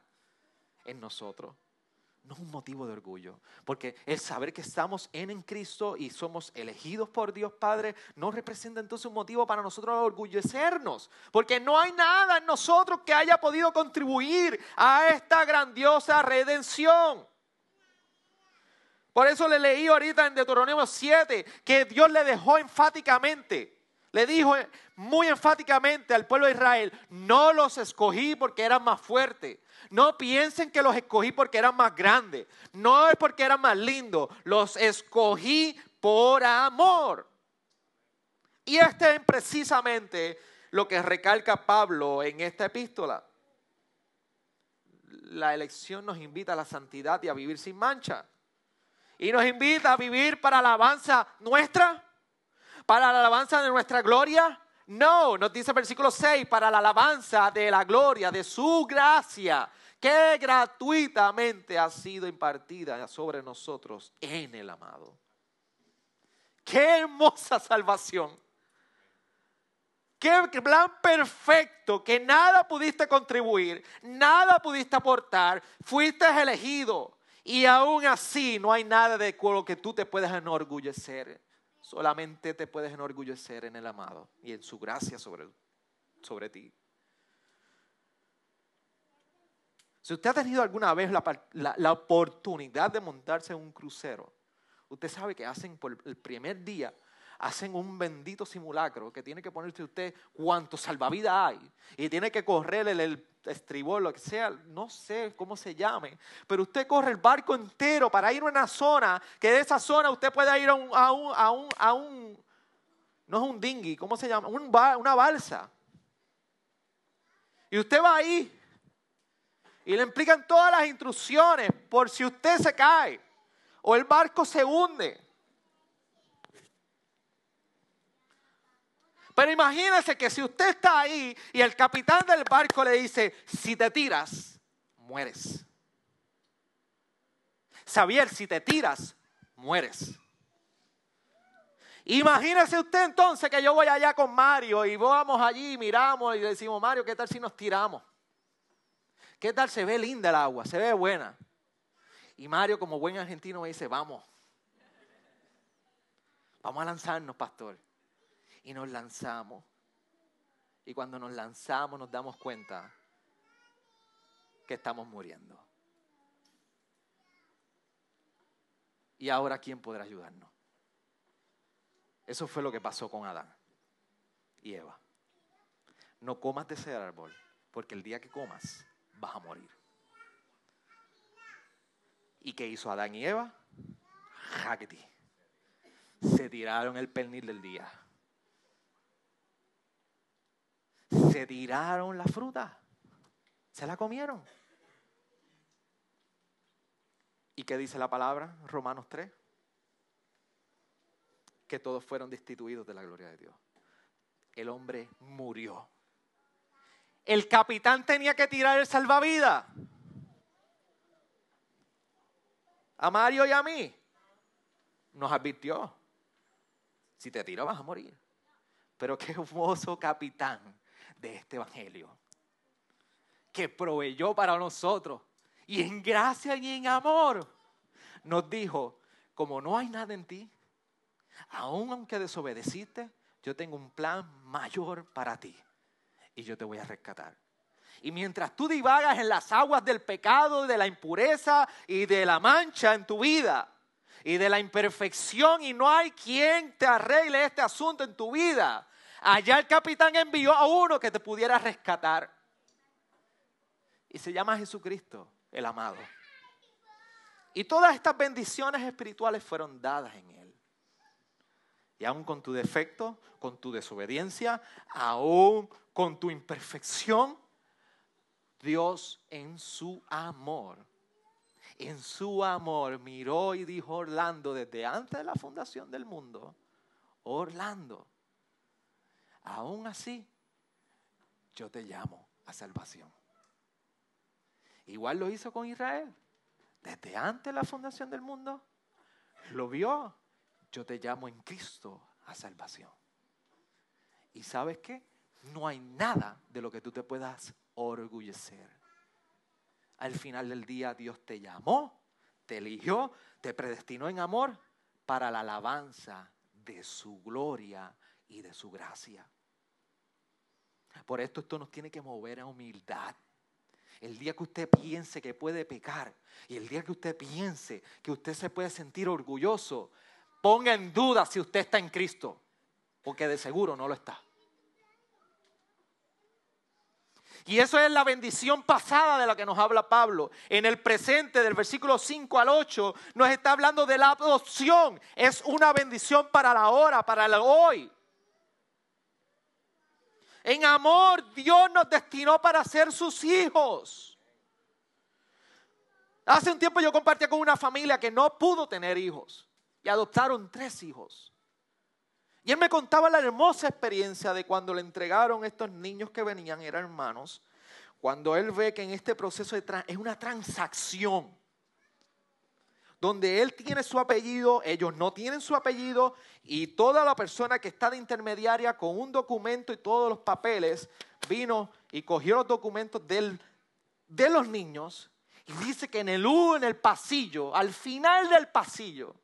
en nosotros. No es un motivo de orgullo, porque el saber que estamos en, en Cristo y somos elegidos por Dios Padre no representa entonces un motivo para nosotros orgullecernos, porque no hay nada en nosotros que haya podido contribuir a esta grandiosa redención. Por eso le leí ahorita en Deuteronomio 7 que Dios le dejó enfáticamente le dijo muy enfáticamente al pueblo de Israel, no los escogí porque eran más fuertes. No piensen que los escogí porque eran más grandes. No es porque eran más lindos. Los escogí por amor. Y este es precisamente lo que recalca Pablo en esta epístola. La elección nos invita a la santidad y a vivir sin mancha. Y nos invita a vivir para la alabanza nuestra para la alabanza de nuestra gloria? No, nos dice el versículo 6, para la alabanza de la gloria, de su gracia, que gratuitamente ha sido impartida sobre nosotros en el amado. Qué hermosa salvación. Qué plan perfecto que nada pudiste contribuir, nada pudiste aportar, fuiste elegido y aún así no hay nada de lo que tú te puedas enorgullecer. Solamente te puedes enorgullecer en el amado y en su gracia sobre, sobre ti. Si usted ha tenido alguna vez la, la, oportunidad de montarse en un crucero, usted sabe que hacen por el primer día, hacen un bendito simulacro que tiene que ponerse usted cuánto salvavidas hay y tiene que correr el, el estribor, lo que sea, no sé cómo se llame, pero usted corre el barco entero para ir a una zona, que de esa zona usted pueda ir a un, a un, a un, a un no es un dinghy, ¿cómo se llama? Un, una balsa. Y usted va ahí y le implican todas las instrucciones por si usted se cae o el barco se hunde. Pero imagínese que si usted está ahí y el capitán del barco le dice, si te tiras, mueres. Xavier, si te tiras, mueres. Imagínese usted entonces que yo voy allá con Mario y vamos allí, miramos y decimos, Mario, ¿qué tal si nos tiramos? ¿Qué tal se ve linda el agua? Se ve buena. Y Mario, como buen argentino, me dice, vamos. Vamos a lanzarnos, pastor. Y nos lanzamos. Y cuando nos lanzamos nos damos cuenta que estamos muriendo. Y ahora, ¿quién podrá ayudarnos? Eso fue lo que pasó con Adán y Eva. No comas de ese árbol, porque el día que comas vas a morir. ¿Y qué hizo Adán y Eva? Jaquetí. Se tiraron el pernil del día. Se tiraron la fruta. Se la comieron. ¿Y qué dice la palabra? Romanos 3 que todos fueron destituidos de la gloria de Dios. El hombre murió. El capitán tenía que tirar el salvavidas. A Mario y a mí. Nos advirtió. Si te tiro vas a morir. Pero qué hermoso capitán de este evangelio. Que proveyó para nosotros. Y en gracia y en amor. Nos dijo, como no hay nada en ti, aun aunque desobedeciste, yo tengo un plan mayor para ti y yo te voy a rescatar. Y mientras tú divagas en las aguas del pecado, de la impureza y de la mancha en tu vida y de la imperfección y no hay quien te arregle este asunto en tu vida, allá el capitán envió a uno que te pudiera rescatar. Y se llama Jesucristo, el amado. Y todas estas bendiciones espirituales fueron dadas en él. Y aún con tu defecto, con tu desobediencia, aún con tu imperfección, Dios en su amor, en su amor miró y dijo Orlando desde antes de la fundación del mundo, Orlando, aún así, yo te llamo a salvación. Igual lo hizo con Israel. Desde antes de la fundación del mundo, lo vio yo te llamo en Cristo a salvación. ¿Y sabes qué? No hay nada de lo que tú te puedas orgullecer. Al final del día Dios te llamó, te eligió, te predestinó en amor para la alabanza de su gloria y de su gracia. Por esto esto nos tiene que mover a humildad. El día que usted piense que puede pecar y el día que usted piense que usted se puede sentir orgulloso, ponga en duda si usted está en Cristo, porque de seguro no lo está. Y eso es la bendición pasada de la que nos habla Pablo. En el presente, del versículo 5 al 8, nos está hablando de la adopción. Es una bendición para la hora, para el hoy. En amor, Dios nos destinó para ser sus hijos. Hace un tiempo yo compartía con una familia que no pudo tener hijos y adoptaron tres hijos. Y él me contaba la hermosa experiencia de cuando le entregaron estos niños que venían, eran hermanos, cuando él ve que en este proceso es una transacción, donde él tiene su apellido, ellos no tienen su apellido, y toda la persona que está de intermediaria con un documento y todos los papeles, vino y cogió los documentos de los niños, y dice que en el U, en el pasillo, al final del pasillo,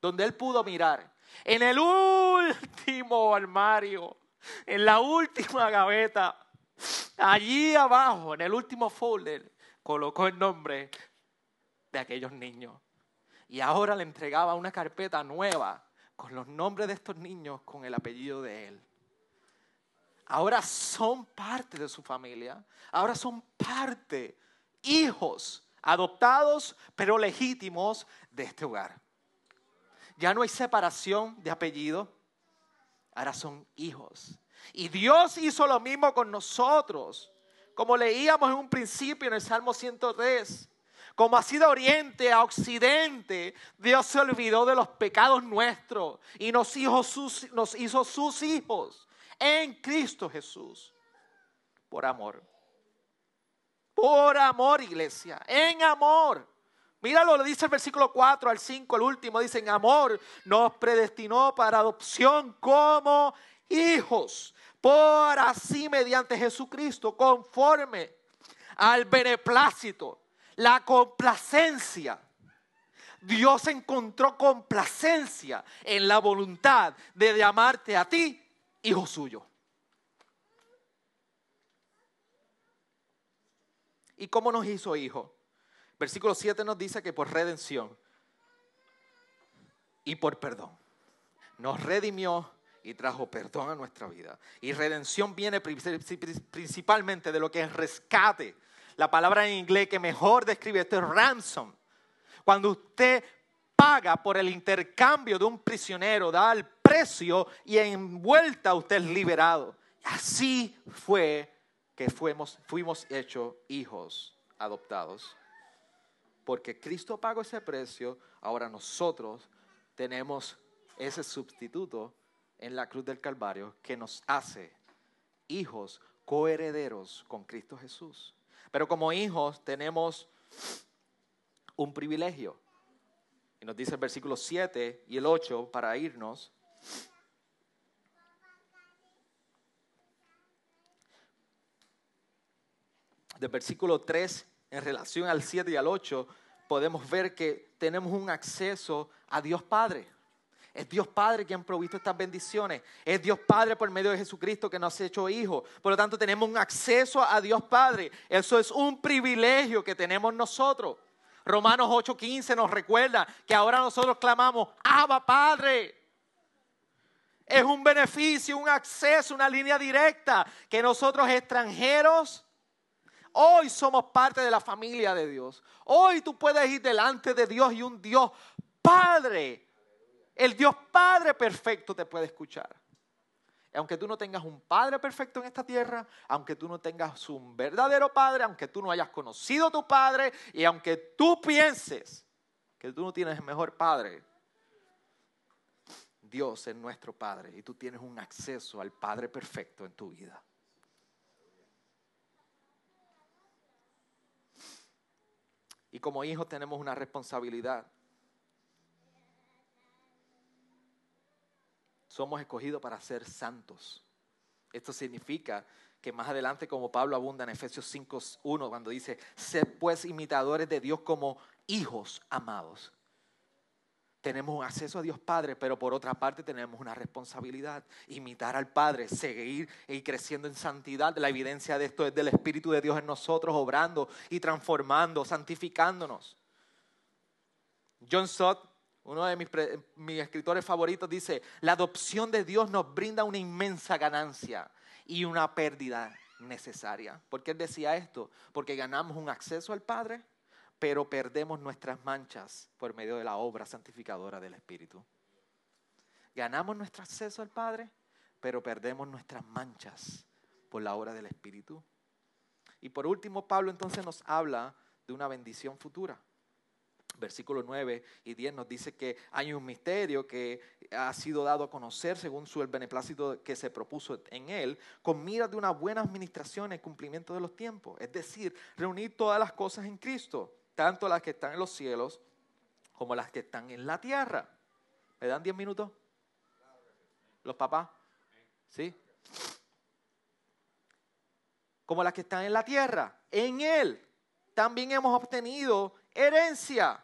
donde él pudo mirar. En el último armario, en la última gaveta, allí abajo, en el último folder, colocó el nombre de aquellos niños. Y ahora le entregaba una carpeta nueva con los nombres de estos niños, con el apellido de él. Ahora son parte de su familia. Ahora son parte, hijos, adoptados, pero legítimos de este hogar. Ya no hay separación de apellido. Ahora son hijos. Y Dios hizo lo mismo con nosotros. Como leíamos en un principio en el Salmo 103. Como así de oriente a occidente, Dios se olvidó de los pecados nuestros y nos hizo sus, hijos en Cristo Jesús. Por amor. Por amor, iglesia. En amor Míralo, le dice el versículo 4 al 5, el último, dice, en amor nos predestinó para adopción como hijos, por así mediante Jesucristo, conforme al beneplácito, la complacencia. Dios encontró complacencia en la voluntad de llamarte a ti hijo suyo. ¿Y cómo nos hizo hijo? Versículo 7 nos dice que por redención y por perdón. Nos redimió y trajo perdón a nuestra vida. Y redención viene principalmente de lo que es rescate. La palabra en inglés que mejor describe esto es ransom. Cuando usted paga por el intercambio de un prisionero, da el precio y en vuelta usted es liberado. Así fue que fuimos, fuimos hechos hijos adoptados porque Cristo pagó ese precio, ahora nosotros tenemos ese sustituto en la cruz del Calvario que nos hace hijos coherederos con Cristo Jesús. Pero como hijos tenemos un privilegio. Y nos dice el versículo 7 y el 8 para irnos. Del versículo 3 en relación al 7 y al 8, podemos ver que tenemos un acceso a Dios Padre. Es Dios Padre quien ha provisto estas bendiciones. Es Dios Padre por medio de Jesucristo que nos ha hecho hijos. Por lo tanto, tenemos un acceso a Dios Padre. Eso es un privilegio que tenemos nosotros. Romanos 8:15 nos recuerda que ahora nosotros clamamos, Abba Padre. Es un beneficio, un acceso, una línea directa que nosotros extranjeros Hoy somos parte de la familia de Dios. Hoy tú puedes ir delante de Dios y un Dios Padre, el Dios Padre perfecto te puede escuchar. aunque tú no tengas un Padre perfecto en esta tierra, aunque tú no tengas un verdadero Padre, aunque tú no hayas conocido a tu Padre y aunque tú pienses que tú no tienes el mejor Padre, Dios es nuestro Padre y tú tienes un acceso al Padre perfecto en tu vida. Y como hijos tenemos una responsabilidad. Somos escogidos para ser santos. Esto significa que más adelante, como Pablo abunda en Efesios 5.1, cuando dice, sed pues imitadores de Dios como hijos amados tenemos acceso a Dios Padre, pero por otra parte tenemos una responsabilidad, imitar al Padre, seguir y creciendo en santidad. La evidencia de esto es del Espíritu de Dios en nosotros, obrando y transformando, santificándonos. John Stott, uno de mis, escritores favoritos, dice, la adopción de Dios nos brinda una inmensa ganancia y una pérdida necesaria. ¿Por qué él decía esto? Porque ganamos un acceso al Padre pero perdemos nuestras manchas por medio de la obra santificadora del Espíritu. Ganamos nuestro acceso al Padre, pero perdemos nuestras manchas por la obra del Espíritu. Y por último, Pablo entonces nos habla de una bendición futura. Versículos 9 y 10 nos dice que hay un misterio que ha sido dado a conocer según su el beneplácito que se propuso en él, con miras de una buena administración y cumplimiento de los tiempos. Es decir, reunir todas las cosas en Cristo tanto las que están en los cielos como las que están en la tierra. ¿Me dan 10 minutos? ¿Los papás? ¿Sí? Como las que están en la tierra. En Él también hemos obtenido herencia.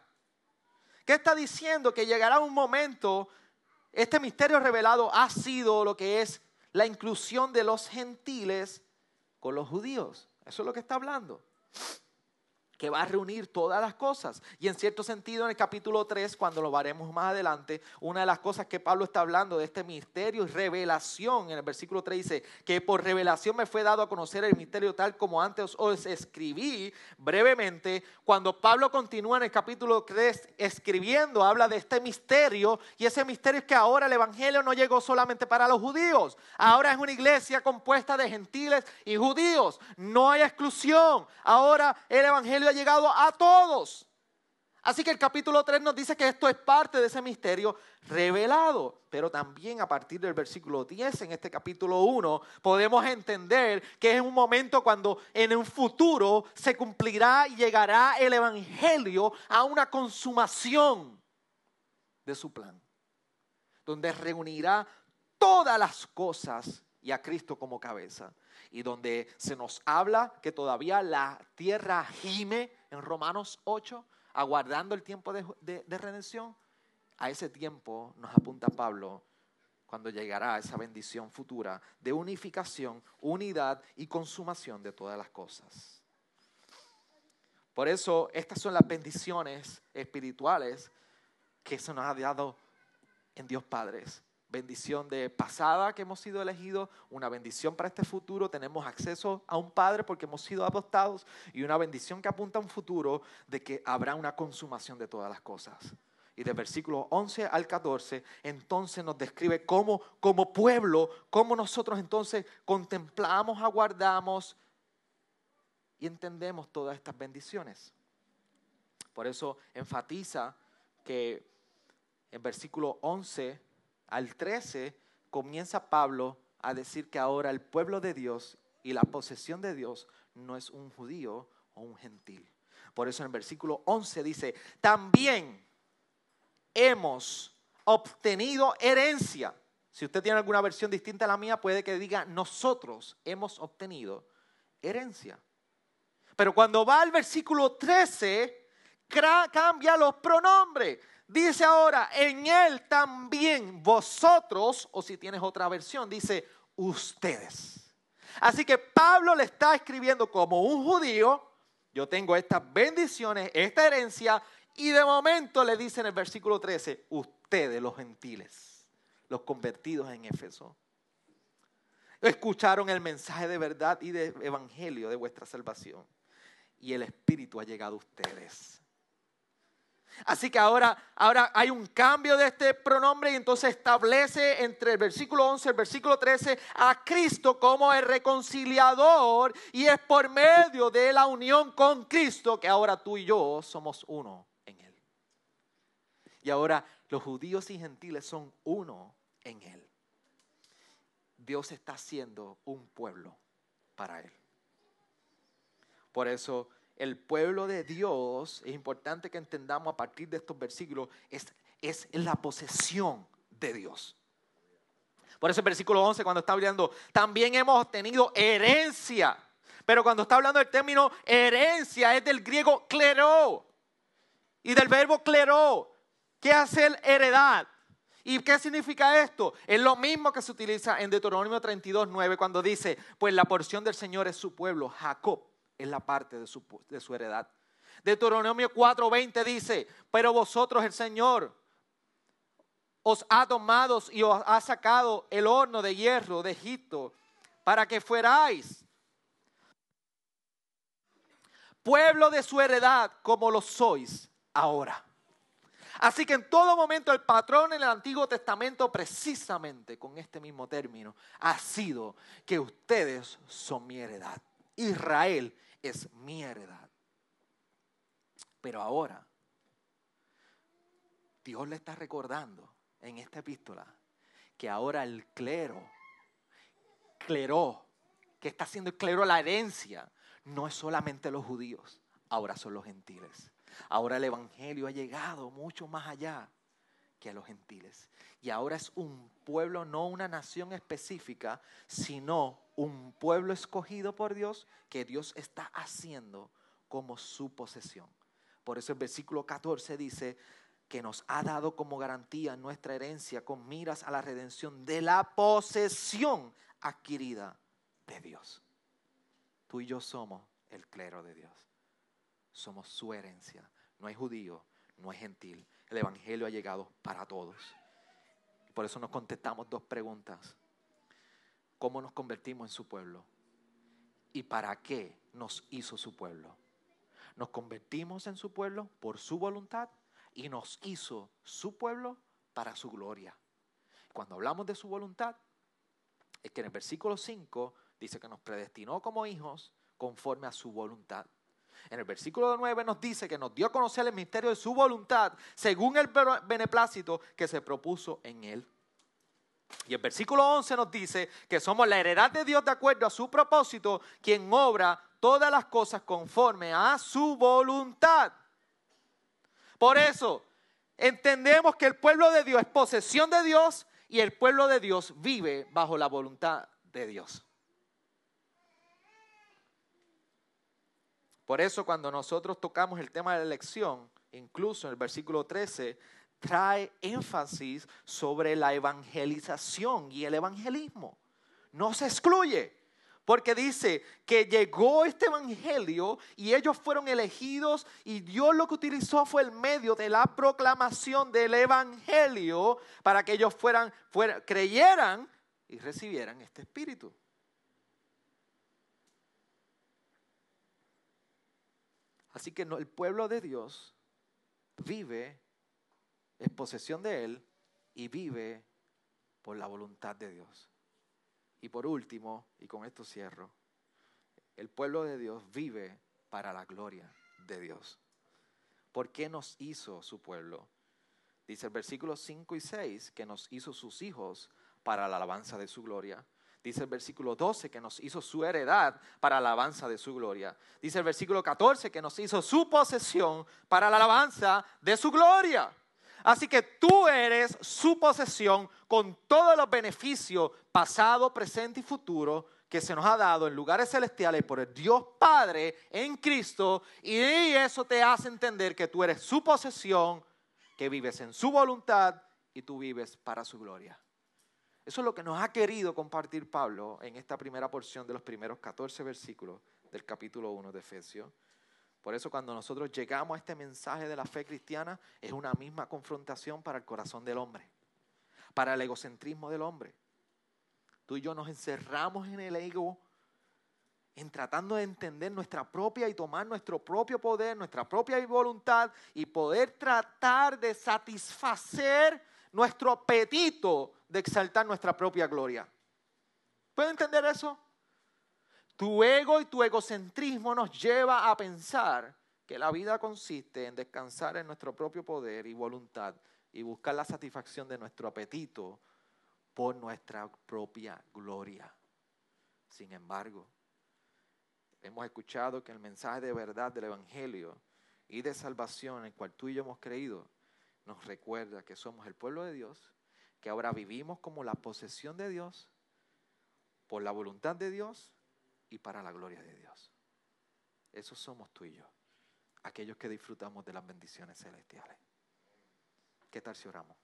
¿Qué está diciendo? Que llegará un momento, este misterio revelado ha sido lo que es la inclusión de los gentiles con los judíos. Eso es lo que está hablando que va a reunir todas las cosas. Y en cierto sentido, en el capítulo 3, cuando lo veremos más adelante, una de las cosas que Pablo está hablando de este misterio y revelación, en el versículo 3 dice, que por revelación me fue dado a conocer el misterio tal como antes os escribí brevemente. Cuando Pablo continúa en el capítulo 3 escribiendo, habla de este misterio y ese misterio es que ahora el Evangelio no llegó solamente para los judíos, ahora es una iglesia compuesta de gentiles y judíos, no hay exclusión, ahora el Evangelio llegado a todos. Así que el capítulo 3 nos dice que esto es parte de ese misterio revelado. Pero también a partir del versículo 10 en este capítulo 1 podemos entender que es un momento cuando en un futuro se cumplirá y llegará el Evangelio a una consumación de su plan. Donde reunirá todas las cosas y a Cristo como cabeza. Y donde se nos habla que todavía la tierra gime en Romanos 8 aguardando el tiempo de, redención, a ese tiempo nos apunta Pablo cuando llegará esa bendición futura de unificación, unidad y consumación de todas las cosas. Por eso estas son las bendiciones espirituales que se nos ha dado en Dios Padre. Bendición de pasada que hemos sido elegidos, una bendición para este futuro, tenemos acceso a un Padre porque hemos sido adoptados y una bendición que apunta a un futuro de que habrá una consumación de todas las cosas. Y de versículo 11 al 14, entonces nos describe cómo como pueblo, cómo nosotros entonces contemplamos, aguardamos y entendemos todas estas bendiciones. Por eso enfatiza que en versículo 11 al 13 comienza Pablo a decir que ahora el pueblo de Dios y la posesión de Dios no es un judío o un gentil. Por eso en el versículo 11 dice, también hemos obtenido herencia. Si usted tiene alguna versión distinta a la mía, puede que diga, nosotros hemos obtenido herencia. Pero cuando va al versículo 13, cambia los pronombres. Dice ahora, en él también vosotros, o si tienes otra versión, dice ustedes. Así que Pablo le está escribiendo como un judío, yo tengo estas bendiciones, esta herencia, y de momento le dice en el versículo 13, ustedes los gentiles, los convertidos en Éfeso, escucharon el mensaje de verdad y de evangelio de vuestra salvación, y el Espíritu ha llegado a ustedes. Así que ahora, ahora hay un cambio de este pronombre y entonces establece entre el versículo 11 y el versículo 13 a Cristo como el reconciliador y es por medio de la unión con Cristo que ahora tú y yo somos uno en Él. Y ahora los judíos y gentiles son uno en Él. Dios está haciendo un pueblo para Él. Por eso el pueblo de Dios, es importante que entendamos a partir de estos versículos, es, es la posesión de Dios. Por eso el versículo 11 cuando está hablando, también hemos obtenido herencia. Pero cuando está hablando del término herencia es del griego cleró. Y del verbo cleró, que hace el heredad. ¿Y qué significa esto? Es lo mismo que se utiliza en Deuteronomio 32, 9 cuando dice, pues la porción del Señor es su pueblo, Jacob es la parte de su, de su heredad. Deuteronomio 4:20 dice, pero vosotros el Señor os ha tomado y os ha sacado el horno de hierro de Egipto para que fuerais pueblo de su heredad como lo sois ahora. Así que en todo momento el patrón en el Antiguo Testamento, precisamente con este mismo término, ha sido que ustedes son mi heredad. Israel es mi heredad. Pero ahora, Dios le está recordando en esta epístola que ahora el clero, clero, que está haciendo el clero la herencia, no es solamente los judíos, ahora son los gentiles. Ahora el Evangelio ha llegado mucho más allá que a los gentiles. Y ahora es un pueblo, no una nación específica, sino un pueblo escogido por Dios que Dios está haciendo como su posesión. Por eso el versículo 14 dice que nos ha dado como garantía nuestra herencia con miras a la redención de la posesión adquirida de Dios. Tú y yo somos el clero de Dios. Somos su herencia. No hay judío, no hay gentil. El Evangelio ha llegado para todos. Por eso nos contestamos dos preguntas. ¿Cómo nos convertimos en su pueblo? ¿Y para qué nos hizo su pueblo? Nos convertimos en su pueblo por su voluntad y nos hizo su pueblo para su gloria. Cuando hablamos de su voluntad, es que en el versículo 5 dice que nos predestinó como hijos conforme a su voluntad. En el versículo 9 nos dice que nos dio a conocer el misterio de su voluntad según el beneplácito que se propuso en él. Y el versículo 11 nos dice que somos la heredad de Dios de acuerdo a su propósito, quien obra todas las cosas conforme a su voluntad. Por eso, entendemos que el pueblo de Dios es posesión de Dios y el pueblo de Dios vive bajo la voluntad de Dios. Por eso cuando nosotros tocamos el tema de la elección, incluso en el versículo 13, trae énfasis sobre la evangelización y el evangelismo. No se excluye, porque dice que llegó este evangelio y ellos fueron elegidos y Dios lo que utilizó fue el medio de la proclamación del evangelio para que ellos fueran, creyeran y recibieran este espíritu. Así que el pueblo de Dios vive es posesión de Él y vive por la voluntad de Dios. Y por último, y con esto cierro, el pueblo de Dios vive para la gloria de Dios. ¿Por qué nos hizo su pueblo? Dice el versículo 5 y 6 que nos hizo sus hijos para la alabanza de su gloria. Dice el versículo 12 que nos hizo su heredad para la alabanza de su gloria. Dice el versículo 14 que nos hizo su posesión para la alabanza de su gloria. Así que tú eres su posesión con todos los beneficios pasado, presente y futuro que se nos ha dado en lugares celestiales por el Dios Padre en Cristo. Y eso te hace entender que tú eres su posesión, que vives en su voluntad y tú vives para su gloria. Eso es lo que nos ha querido compartir Pablo en esta primera porción de los primeros 14 versículos del capítulo 1 de Efesios. Por eso cuando nosotros llegamos a este mensaje de la fe cristiana, es una misma confrontación para el corazón del hombre, para el egocentrismo del hombre. Tú y yo nos encerramos en el ego, en tratando de entender nuestra propia y tomar nuestro propio poder, nuestra propia voluntad y poder tratar de satisfacer nuestro apetito de exaltar nuestra propia gloria. ¿Puede entender eso? Tu ego y tu egocentrismo nos lleva a pensar que la vida consiste en descansar en nuestro propio poder y voluntad y buscar la satisfacción de nuestro apetito por nuestra propia gloria. Sin embargo, hemos escuchado que el mensaje de verdad del Evangelio y de salvación en el cual tú y yo hemos creído nos recuerda que somos el pueblo de Dios, que ahora vivimos como la posesión de Dios, por la voluntad de Dios y para la gloria de Dios. Esos somos tú y yo, aquellos que disfrutamos de las bendiciones celestiales. ¿Qué tal si oramos?